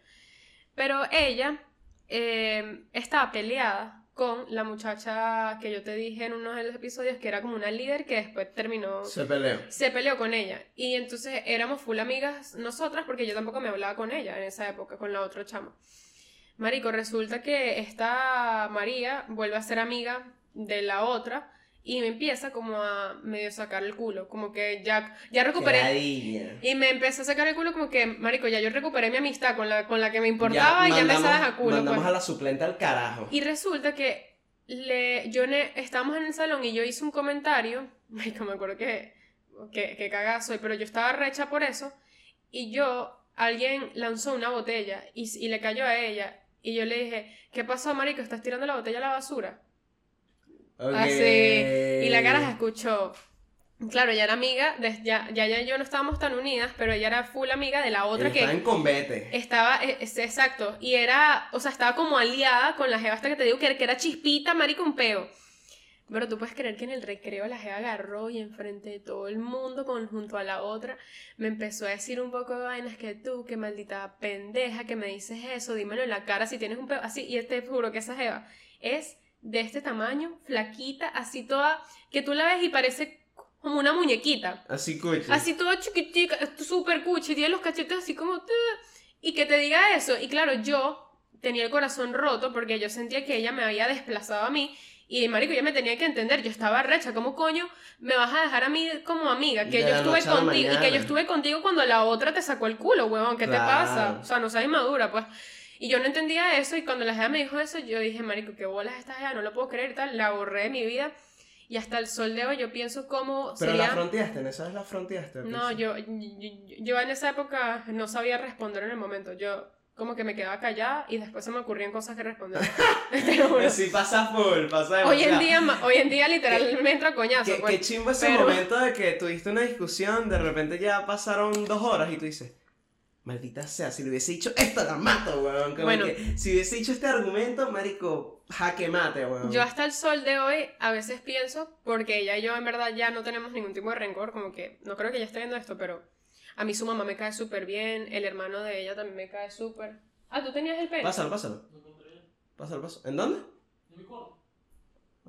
Pero ella eh, estaba peleada con la muchacha que yo te dije en uno de los episodios que era como una líder que después terminó Se peleó. se peleó con ella. Y entonces éramos full amigas nosotras porque yo tampoco me hablaba con ella en esa época, con la otra chama. Marico, resulta que esta María vuelve a ser amiga de la otra y me empieza como a medio sacar el culo, como que ya, ya recuperé. Y me empezó a sacar el culo como que, marico, ya yo recuperé mi amistad con la, con la que me importaba y ya me sabes a culo. Mandamos pues. a la suplente al carajo. Y resulta que le, yo ne- estábamos en el salón y yo hice un comentario, marico, me acuerdo que, que, que pero yo estaba recha por eso, y yo, alguien lanzó una botella y, y le cayó a ella. Y yo le dije, ¿qué pasó, marico? ¿Estás tirando la botella a la basura? Así. Y la cara se escuchó. Claro, ella era amiga, de- ya, ya ella y yo no estábamos tan unidas, pero ella era full amiga de la otra que Está en combate. estaba, este, exacto, y era, o sea, estaba como aliada con la jeva hasta que te digo que, que era chispita, marico, un peo. Pero tú puedes creer que en el recreo la jeva agarró y enfrente de todo el mundo, con, junto a la otra, me empezó a decir un poco de vainas que tú, que maldita pendeja, que me dices eso, dímelo en la cara si tienes un peo, así, y te juro que esa jeva es de este tamaño, flaquita, así toda, que tú la ves y parece como una muñequita. Así cuchi. Así toda chiquitica, súper cuchi, tiene los cachetes así como... Y que te diga eso. Y claro, yo tenía el corazón roto porque yo sentía que ella me había desplazado a mí. Y marico, ya me tenía que entender, yo estaba recha, ¿cómo coño me vas a dejar a mí como amiga? Que De yo estuve contigo y que yo estuve contigo cuando la otra te sacó el culo, huevón, ¿qué te pasa? O sea, no seas inmadura, pues. Y yo no entendía eso y cuando la jefa me dijo eso, yo dije, marico, qué bolas esta jefa, no lo puedo creer y tal, la borré de mi vida. Y hasta el sol de hoy yo pienso cómo Pero sería... la fronteaste, ¿en esa vez la fronteaste? No, yo, yo, yo en esa época no sabía responder en el momento. Yo como que me quedaba callada y después se me ocurrían cosas que responder. Te lo juro. Sí, pasa full, pasa hoy en día, hoy en día literal me entra coñazo. Qué, pues. qué chimbo ese Pero- momento de que tuviste una discusión, de repente ya pasaron dos horas y tú dices, maldita sea, si le hubiese dicho esto la mato, weón. Como Bueno. que si hubiese dicho este argumento, marico, jaque mate, weón. Yo hasta el sol de hoy a veces pienso, porque ella y yo en verdad ya no tenemos ningún tipo de rencor, como que no creo que ella esté viendo esto, pero a mí su mamá me cae súper bien, el hermano de ella también me cae súper. Ah, tú tenías el pene. Pásalo, pásalo. Pásalo, pásalo. ¿En dónde?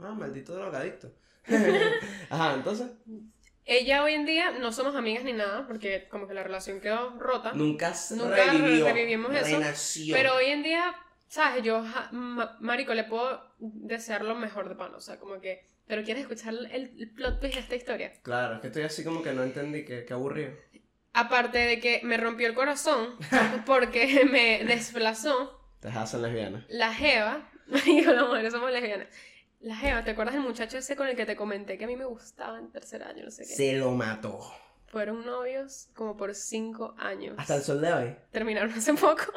Ah, maldito drogadicto. Ajá, entonces. Ella hoy en día no somos amigas ni nada, porque como que la relación quedó rota. Nunca, se Nunca revivió. revivimos eso, renació. Pero hoy en día, ¿sabes? Yo, ja- ma- Marico, le puedo desear lo mejor de pan. O sea, como que. ¿Pero quieres escuchar el, el plot twist de esta historia? Claro, es que estoy así como que no entendí, que, que aburrido. Aparte de que me rompió el corazón porque me desplazó Te hacen lesbianas. la Jeva. Marico, las mujeres somos lesbianas. La Jeva, ¿te acuerdas del muchacho ese con el que te comenté que a mí me gustaba en tercer año? No sé qué. Se lo mató. Fueron novios como por cinco años. Hasta el sol de hoy. Terminaron hace poco.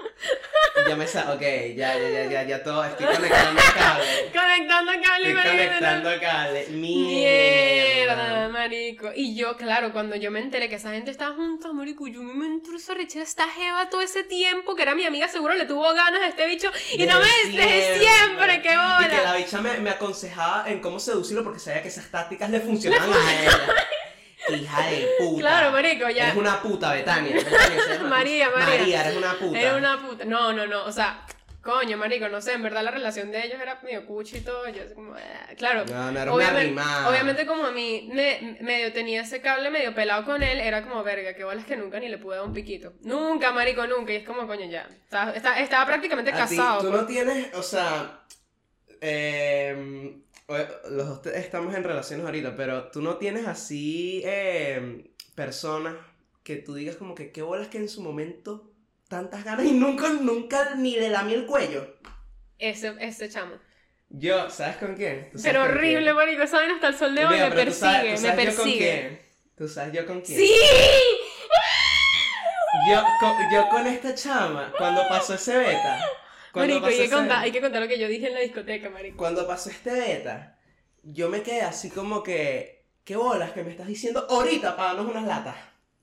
Ya me sa... Ok, ya, ya, ya, ya, ya todo. Estoy conectando cable. Conectando cable, Estoy marico. conectando cable. Mierda, Mierda. marico. Y yo, claro, cuando yo me enteré que esa gente estaba junta, marico, yo me entró esa rechera esta jeva todo ese tiempo, que era mi amiga, seguro le tuvo ganas a este bicho. Y no me desde siempre, qué Y que bola. la bicha me, me aconsejaba en cómo seducirlo porque sabía que esas tácticas le funcionaban a ella. Hija de puta. Claro, marico, ya. Eres una puta, Betania. María, María. María, eres una puta. Era una puta. No, no, no. O sea, coño, marico, no sé, en verdad la relación de ellos era medio cuchi y todo. Yo así como, eh, claro. No, no era Obviamente, obviamente como a mí me, medio tenía ese cable medio pelado con él, era como, verga, que bolas que nunca ni le pude dar un piquito. Nunca, marico, nunca. Y es como, coño, ya. Estaba, estaba, estaba prácticamente ti, casado. tú pues. no tienes, o sea, eh, los dos estamos en relaciones ahorita, pero tú no tienes así eh, personas que tú digas como que qué bolas que en su momento tantas ganas y nunca, nunca ni le lamí el cuello. Ese, ese chamo. Yo, ¿sabes con quién? ¿Tú sabes Pero con horrible, quién? marico, ¿saben? Hasta el sol de hoy Mira, me pero tú sabes- persigue, me yo con persigue. quién. Tú sabes yo con quién. ¡Sí! Yo con, yo con esta chama, cuando pasó ese beta. Marico, hay que, contar, hay que contar lo que yo dije en la discoteca, marico. Cuando pasó este beta, yo me quedé así como que, ¿qué bolas que me estás diciendo ahorita para darnos unas latas?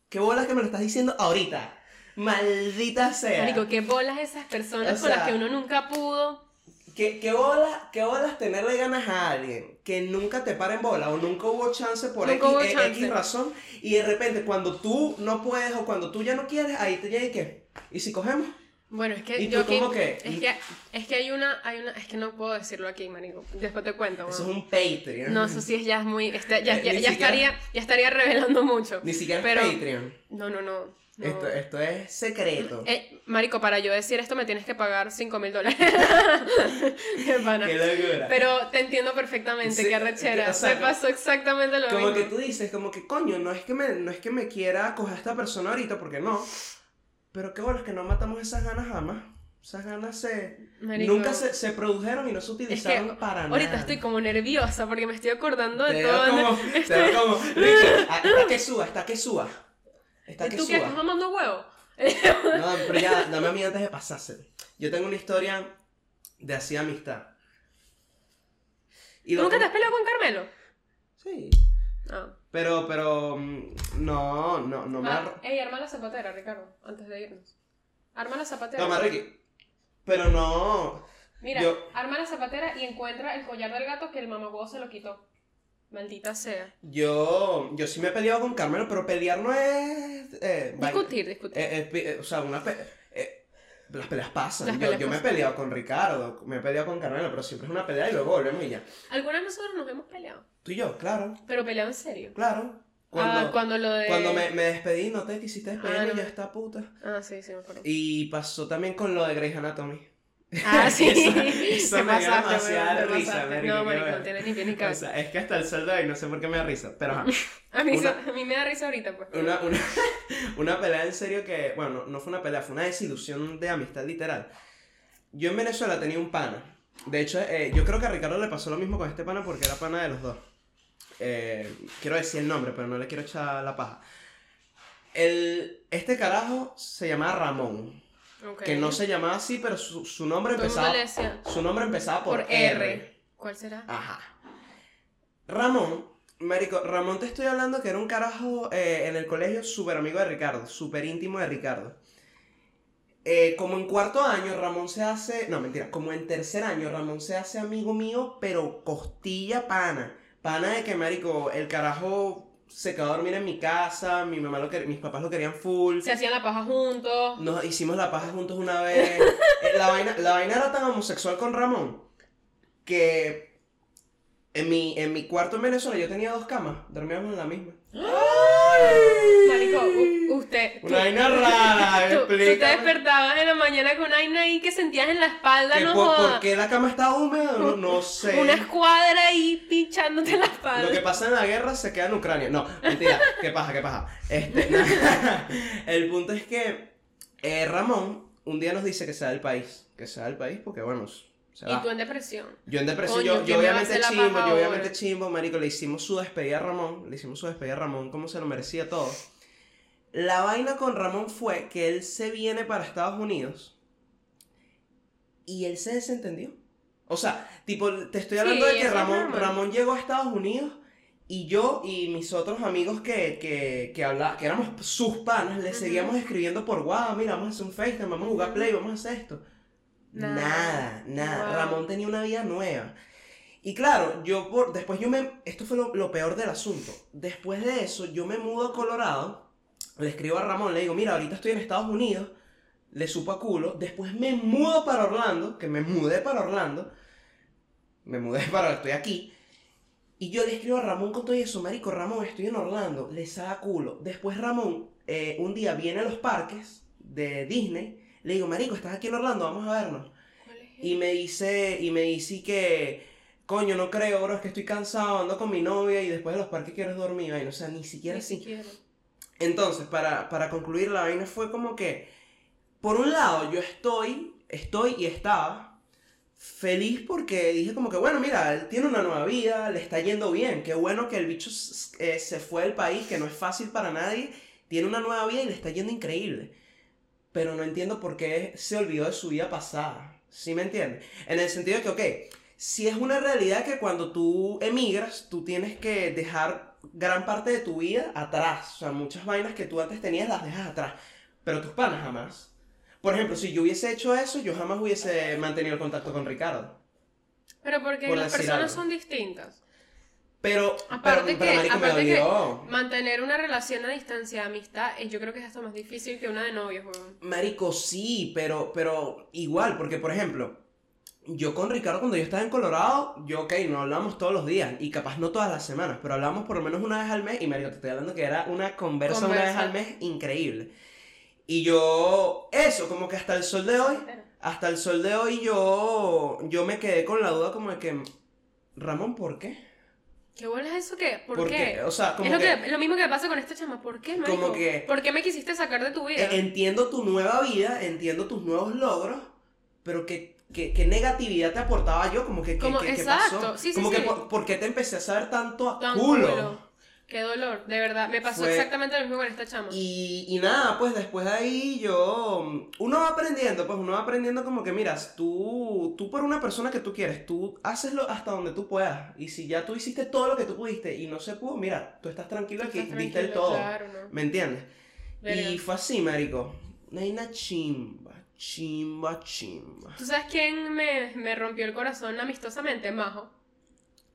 ¿Qué bolas que me lo estás diciendo ahorita? Maldita sea. Marico, qué bolas esas personas O con las que uno nunca pudo. ¿Qué, qué, bolas, ¿Qué bolas tenerle ganas a alguien que nunca te para en bola o nunca hubo chance por X, hubo eh, chance. X razón y de repente cuando tú no puedes o cuando tú ya no quieres, ahí te llega y qué? ¿Y si cogemos? Bueno, es que ¿Y yo tú aquí- cómo que? Es que, es que hay una, hay una, es que no puedo decirlo aquí, marico. Después te cuento. Eso es un Patreon. No, eso sí es ya es muy, está- ya, Eh, ya, ya siquiera- estaría, ya estaría revelando mucho. Ni siquiera Pero- es Patreon. No, no, no. no. Esto, esto es secreto. Eh, marico, para yo decir esto me tienes que pagar 5 mil dólares. Qué locura. Pero te entiendo perfectamente, Sí, qué arrechera. o sea, me pasó exactamente lo Como mismo. que tú dices, como que coño, no es que me, no es que me quiera coger a esta persona ahorita, porque no. Pero qué bueno, es que no matamos esas ganas jamás. Esas ganas se. Marico, Nunca se, se produjeron y no se utilizaron para nada. Ahorita estoy como nerviosa porque me estoy acordando de Te todo. veo como. Te veo como. Ah, está que suba, está que suba. Está ¿Y que tú qué estás mamando huevo? No, pero ya, dame a mí antes de pasárselo. Yo tengo una historia de así amistad. Y ¿Tú lo nunca te has peleado con Carmelo? Sí. Ah. Pero, pero, mm, no, no, no me... Ah, arro- ey, arma la zapatera, Ricardo, antes de irnos. Arma la zapatera. Toma, Ricky. Pero no... Mira, yo- arma la zapatera y encuentra el collar del gato que el mamagüevo se lo quitó. Maldita sea. Yo, yo sí me he peleado con Carmelo, pero pelear no es... eh. Discutir, discutir. Eh, eh, o sea, una pe- las peleas pasan. Las yo peleas yo me he peleado con Ricardo, me he peleado con Carmelo, pero siempre es una pelea y luego volvemos y ya. Algunas de nosotros nos hemos peleado, Tú y yo, claro, pero peleado en serio. claro. Cuando, ah, cuando lo de... cuando me, me despedí, no te quisiste despedir Ah, no. ya está puta. Ah, sí, sí, me acuerdo. Y pasó también con lo de Grey's Anatomy. Ah, sí. Eso- eso me dio demasiada te risa, marico, No, no bueno. tiene ni pie ni O cabeza. sea, es que hasta el sol de hoy no sé por qué me da risa, pero ajá. A mí, una- so- a mí me da risa ahorita, pues. Una, una, una pelea en serio que, bueno, no fue una pelea, fue una desilusión de amistad literal. Yo en Venezuela tenía un pana. De hecho, eh, yo creo que a Ricardo le pasó lo mismo con este pana porque era pana de los dos. Eh, quiero decir el nombre, pero no le quiero echar la paja. El, este carajo se llamaba Ramón. Que no se llamaba así, pero su, su nombre empezaba, su nombre empezaba por, por R. R. ¿Cuál será? Ajá. Ramón, Marico, Ramón te estoy hablando que era un carajo eh, en el colegio súper amigo de Ricardo, súper íntimo de Ricardo. Eh, como en cuarto año, Ramón se hace. No, mentira, como en tercer año, Ramón se hace amigo mío, pero costilla pana. Pana de que, Marico, el carajo se quedó a dormir en mi casa, mi mamá lo mis papás lo querían full. Se hacían la paja juntos. Nos hicimos la paja juntos una vez. Eh, la, vaina, la vaina era tan homosexual con Ramón que en mi, en mi cuarto en Venezuela yo tenía dos camas, dormíamos en la misma. Marico, usted. Una vaina rara, Tú, tú te despertabas en la mañana con una vaina ahí que sentías en la espalda, no por, jodas. ¿Por qué la cama estaba húmeda? No, no sé. Una escuadra ahí pinchándote en la espalda. Lo que pasa en la guerra se queda en Ucrania. No, mentira. ¿Qué pasa? ¿Qué pasa? Este. El punto es que eh, Ramón un día nos dice que se va del país. Que se va del país porque, bueno, se va. Y tú en depresión. Yo en depresión, Coño, yo, ¿quién yo obviamente chimbo, yo obviamente chimbo, marico, le hicimos su despedida a Ramón, le hicimos su despedida a Ramón como se lo merecía todo. La vaina con Ramón fue que él se viene para Estados Unidos y él se desentendió. O sea, tipo, te estoy hablando Sí, de que Ramón. Ramón llegó a Estados Unidos y yo y mis otros amigos que, que, que, habla- que éramos sus panas, le Ujú. seguíamos escribiendo por wow, mira, vamos a hacer un FaceTime, vamos a jugar. Play, vamos a hacer esto. Nada. Nada, nada. Wow. Ramón tenía una vida nueva. Y claro, yo por, después yo me, esto fue lo, lo peor del asunto. Después de eso, yo me mudo a Colorado, le escribo a Ramón, le digo, mira, ahorita estoy en Estados Unidos, le supo a culo, después me mudo para Orlando, que me mudé para Orlando, me mudé para, estoy aquí, y yo le escribo a Ramón con todo eso, marico, Ramón, estoy en Orlando, le saca culo. Después Ramón, eh, un día viene a los parques de Disney, le digo, marico, estás aquí en Orlando, vamos a vernos. ¿Cuál es Y me dice, y me dice que, coño, no creo, bro, es que estoy cansado, ando con mi novia y después de los parques quiero dormir, vaina. O sea, ni siquiera Ni así. siquiera. Entonces, para, para concluir, la vaina fue como que, por un lado, yo estoy, estoy y estaba feliz porque dije como que, bueno, mira, él tiene una nueva vida, le está yendo bien, qué bueno que el bicho eh, se fue del país, que no es fácil para nadie, tiene una nueva vida y le está yendo increíble. Pero no entiendo por qué se olvidó de su vida pasada. ¿Sí me entiendes? En el sentido de que, ok, si es una realidad que cuando tú emigras, tú tienes que dejar gran parte de tu vida atrás. O sea, muchas vainas que tú antes tenías las dejas atrás. Pero tus panas jamás. Por ejemplo, si yo hubiese hecho eso, yo jamás hubiese mantenido el contacto con Ricardo. Pero porque Por las personas algo. son distintas. Pero, Aparte pero, pero, que- marico, me aparte que-. Mantener una relación a distancia de amistad, yo creo que es hasta más difícil que una de novios, weón. Marico, sí, pero, pero igual, porque por ejemplo, yo con Ricardo cuando yo estaba en Colorado, yo, ok, no hablamos todos los días, y capaz no todas las semanas, pero hablamos por lo menos una vez al mes, y Marico, te estoy hablando que era una conversa, una vez Conversa. al mes increíble. Y yo, eso, como que hasta el sol de hoy, hasta el sol de hoy yo, yo me quedé con la duda como de que, Ramón, ¿por qué? ¿Qué bueno es eso que? ¿Por, ¿Por qué? O sea, como es lo, que, que... lo mismo que me pasa con esta chama. ¿Por qué, marico? Como que- ¿Por qué me quisiste sacar de tu vida? eh, entiendo tu nueva vida, entiendo tus nuevos logros, pero que, que, que negatividad te aportaba yo, como que, que, Como- ¿qué exacto, pasó? sí, sí, como sí. que por, ¿por qué te empecé a saber tanto a Tan culo? culo. Qué dolor, de verdad. Me pasó Fue- exactamente lo mismo con esta chama. Y, y nada, pues después de ahí yo... Uno va aprendiendo, pues uno va aprendiendo como que, miras, tú, tú por una persona que tú quieres, tú haceslo hasta donde tú puedas. Y si ya tú hiciste todo lo que tú pudiste y no se pudo, mira, tú estás tranquilo Tú aquí, estás diste el todo. Claro, ¿no? ¿Me entiendes? Y fue así, marico. Una chimba, chimba, chimba. ¿Tú sabes quién me, me rompió el corazón amistosamente? Majo.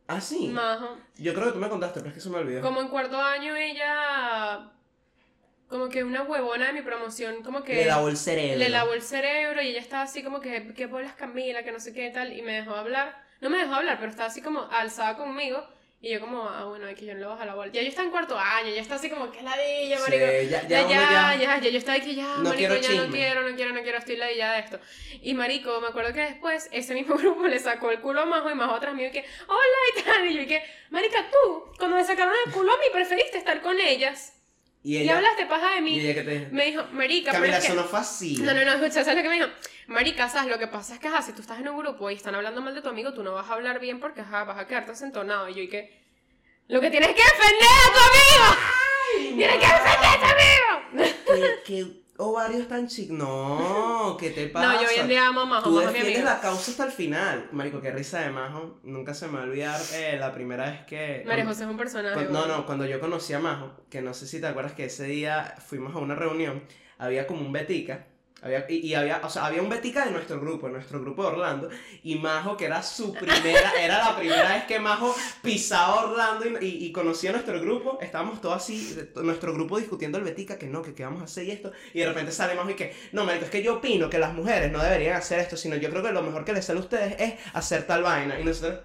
Ah, sí. Yo creo que tú me contaste, pero es que se me olvidó. Como en cuarto año ella... Como que una huevona de mi promoción, como que... Le lavó el cerebro. Le lavó el cerebro y ella estaba así como que, ¿qué bolas Camila? Que no sé qué tal. Y me dejó hablar. No me dejó hablar, pero estaba así como alzada conmigo. Y yo como, ah, bueno, aquí yo no le bajo la bola. Ya yo estaba en cuarto año, ya está así como, que ladilla, Sí, marico. ya, ya, Ya, ya, ya- ya, ya, yo estaba aquí, ya, No marico, quiero ya no quiero, no quiero, no quiero, estoy ladillada de esto. Y marico, me acuerdo que después ese mismo grupo le sacó el culo a Majo y Majo atrás mío y que, hola y tal. Y yo y que, marica, tú, cuando me sacaron el culo a mí, preferiste estar con ellas. Y Y hablaste paja de y mí. ella que te Me dijo, marica, pero Camila, es que... eso no fue así. No, no, no, escucha, ¿sabes lo que me dijo? Marica, ¿sabes? Lo que pasa es que, ajá, si tú estás en un grupo y están hablando mal de tu amigo, tú no vas a hablar bien porque, ajá, vas a quedarte asentonado. Y yo, y que... Lo que tienes que defender a tu amigo. Tienes que defender a tu amigo. ¿Qué, qué ovarios tan chicos? No, ¿qué te pasa? No, yo hoy en día amo a Majo, Tú Majo es mi defiendes amigo. la causa hasta el final. Marico, qué risa de Majo. Nunca se me va a olvidar eh, la primera vez que... María José es un personaje. Cuando- no, no, cuando yo conocí a Majo, que no sé si te acuerdas que ese día fuimos a una reunión, había como un Betica, había, y, había, o sea, había un Betica de nuestro grupo, de nuestro grupo de Orlando, y Majo, que era su primera, era la primera vez que Majo pisaba Orlando y, y, conocía nuestro grupo, estábamos todos así, nuestro grupo discutiendo el Betica, que no, que qué vamos a hacer y esto, y de repente sale Majo y que, no, marico, es que yo opino que las mujeres no deberían hacer esto, sino yo creo que lo mejor que les sale a ustedes es hacer tal vaina, y nosotros...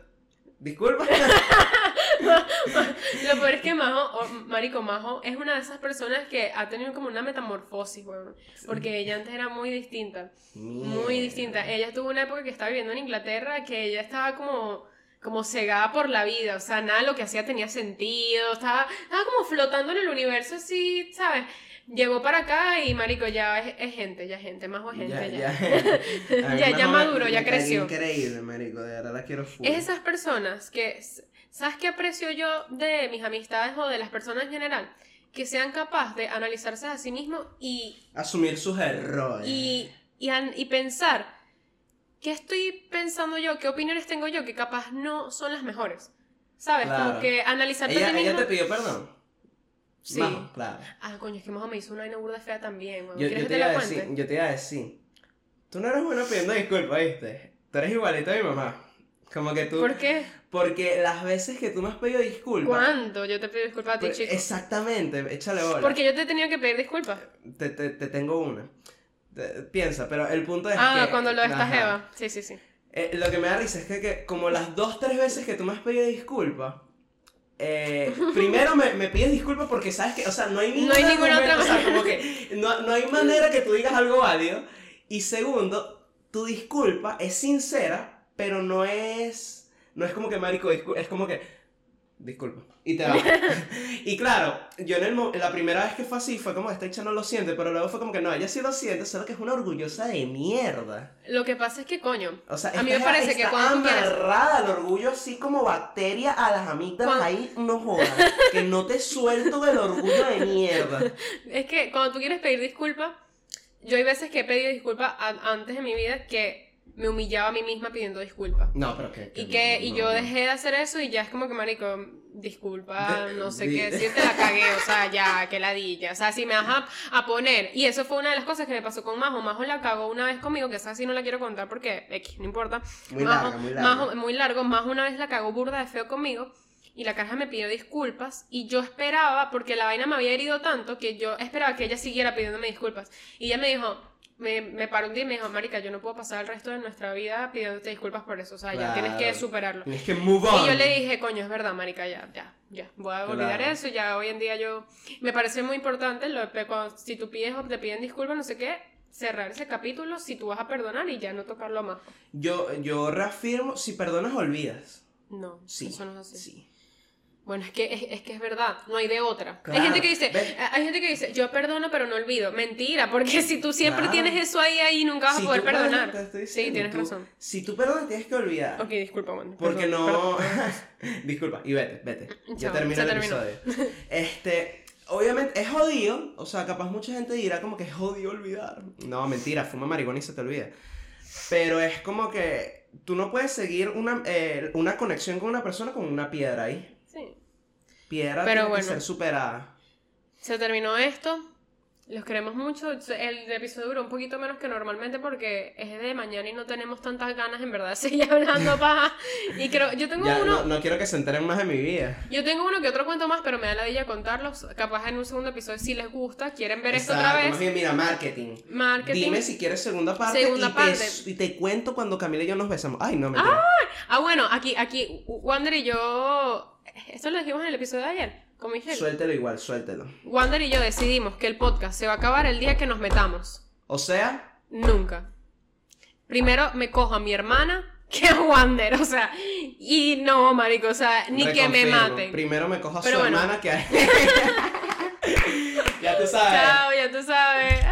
Disculpa. Lo peor es que Majo, Marico Majo, es una de esas personas que ha tenido como una metamorfosis, weón. Porque ella antes era muy distinta. Muy distinta. Ella tuvo una época que estaba viviendo en Inglaterra que ella estaba como, como cegada por la vida. O sea, nada de lo que hacía tenía sentido. Estaba, estaba como flotando en el universo así, ¿sabes? Llegó para acá y marico, ya es, es gente, ya es gente, más o gente, ya. Ya, mí Ya- creció. Increíble, marico, de verdad la quiero full. Es esas personas que, ¿sabes qué aprecio yo de mis amistades o de las personas en general? Que sean capaces de analizarse a sí mismos y Asumir sus errores. y, y, y pensar qué estoy pensando yo, qué opiniones tengo yo que capaz no son las mejores. ¿Sabes? Claro. Como que analizarte a ella, ti ella mismo. te pidió perdón. Sí. Majo, claro. Ah, coño, es que Majo me hizo una vaina burda fea también. Yo, ¿Quieres yo que te te iba la a decir, yo te iba a decir. Tú no eres bueno pidiendo disculpas, ¿viste? Tú eres igualito a mi mamá. Como que tú. ¿Por qué? Porque las veces que tú me has pedido disculpas. ¿Cuándo? Yo te pido disculpas a ti, chico. Exactamente, échale bola. Porque yo te he tenido que pedir disculpas. Te, te, te tengo una. Te- piensa, pero el punto es Ah, que. cuando lo de esta jeva. Sí, sí, sí. Eh, lo que me da risa es que, que como las dos, tres veces que tú me has pedido disculpas, eh, primero me, me pides disculpas porque sabes que, o sea, no hay ningún No hay ninguna argumento, otra o sea, como que no, no hay manera que tú digas algo válido. Y segundo, tu disculpa es sincera, pero no es, no es como que marico, es como que, disculpa, y te va. y claro, yo en el, la primera vez que fue así fue como, esta hecha no lo siente, pero luego fue como que no, ella sí lo siente, solo que es una orgullosa de mierda. Lo que pasa es que, coño, O sea, A mí me parece que cuando amarrada al orgullo así como bacteria a las Cuando- ahí, no jodas. que no te suelto del orgullo de mierda. es que cuando tú quieres pedir disculpas, yo hay veces que he pedido disculpas antes de mi vida que me humillaba a mí misma pidiendo disculpas. No, pero que... Y que y no, yo dejé de hacer eso y ya es como que, marico, disculpa, De- no sé di- qué decirte, la cagué, o sea, ya, que ladilla. O sea, si me vas a, a poner. Y eso fue una de las cosas que me pasó con Majo. Majo la cagó una vez conmigo, que esa sí no la quiero contar porque X, no importa. Muy Majo- larga, muy larga. Majo- muy largo. Majo una vez la cagó burda de feo conmigo. Y la caraja me pidió disculpas. Y yo esperaba, porque la vaina me había herido tanto, que yo esperaba que ella siguiera pidiéndome disculpas. Y ella me dijo, me, me paró un día y me dijo, Marica, yo no puedo pasar el resto de nuestra vida pidiéndote disculpas por eso. O sea, ya tienes que superarlo. Tienes que move on. Y yo le dije, coño, es verdad, marica, ya, ya, ya, voy a olvidar Claro. eso, ya hoy en día yo, me parece muy importante, lo de cuando, si tú pides o te piden disculpas, no sé qué, cerrar ese capítulo si tú vas a perdonar y ya no tocarlo más. Yo, yo reafirmo, si perdonas, olvidas. No, Sí. eso no es así. Sí. Bueno, es que es, es que es verdad, no hay de otra. Claro, Hay gente que dice, ve- hay gente que dice, yo perdono pero no olvido. Mentira, porque si tú siempre Claro. tienes eso ahí ahí nunca vas Si a poder perdonar. Sí, tienes tú- razón. Si tú perdonas, tienes que olvidar. Ok, disculpa, Wendy. Porque Perdón, no. perdón. Disculpa, y vete, vete. Ya Chao, termina se el terminó. episodio. Este. Obviamente es jodido, o sea, capaz mucha gente dirá como que es jodido olvidar. No, mentira, fuma marihuana y se te olvida. Pero es como que tú no puedes seguir una, eh, una conexión con una persona con una piedra ahí. Sí. Piedra Pero tiene bueno. que ser superada. Se terminó esto. Los queremos mucho. El episodio duró un poquito menos que normalmente porque es de mañana y no tenemos tantas ganas en verdad de seguir hablando paja. Y creo, yo tengo Ya, uno, no, no quiero que se enteren más de mi vida. yo tengo uno que otro cuento más, pero me da la idea contarlos. Capaz en un segundo episodio si les gusta, quieren ver esto otra Exacto, Más vez. bien, mira, marketing. Marketing. Dime si quieres segunda parte. Segunda y, parte. Te, y te cuento cuando Camila y yo nos besamos. Ay, no, mentira. Ah, bueno, aquí, aquí, Wander y yo. Esto lo dijimos en el episodio de ayer, con Michelle. Suéltelo igual, suéltelo. Wander y yo decidimos que el podcast se va a acabar el día que nos metamos. O sea, Nunca. Primero me cojo a mi hermana que a Wander, o sea, y no, marico, o sea, ni que me maten. Primero me cojo a Pero su bueno. hermana que a... ya tú sabes. Chao, ya tú sabes.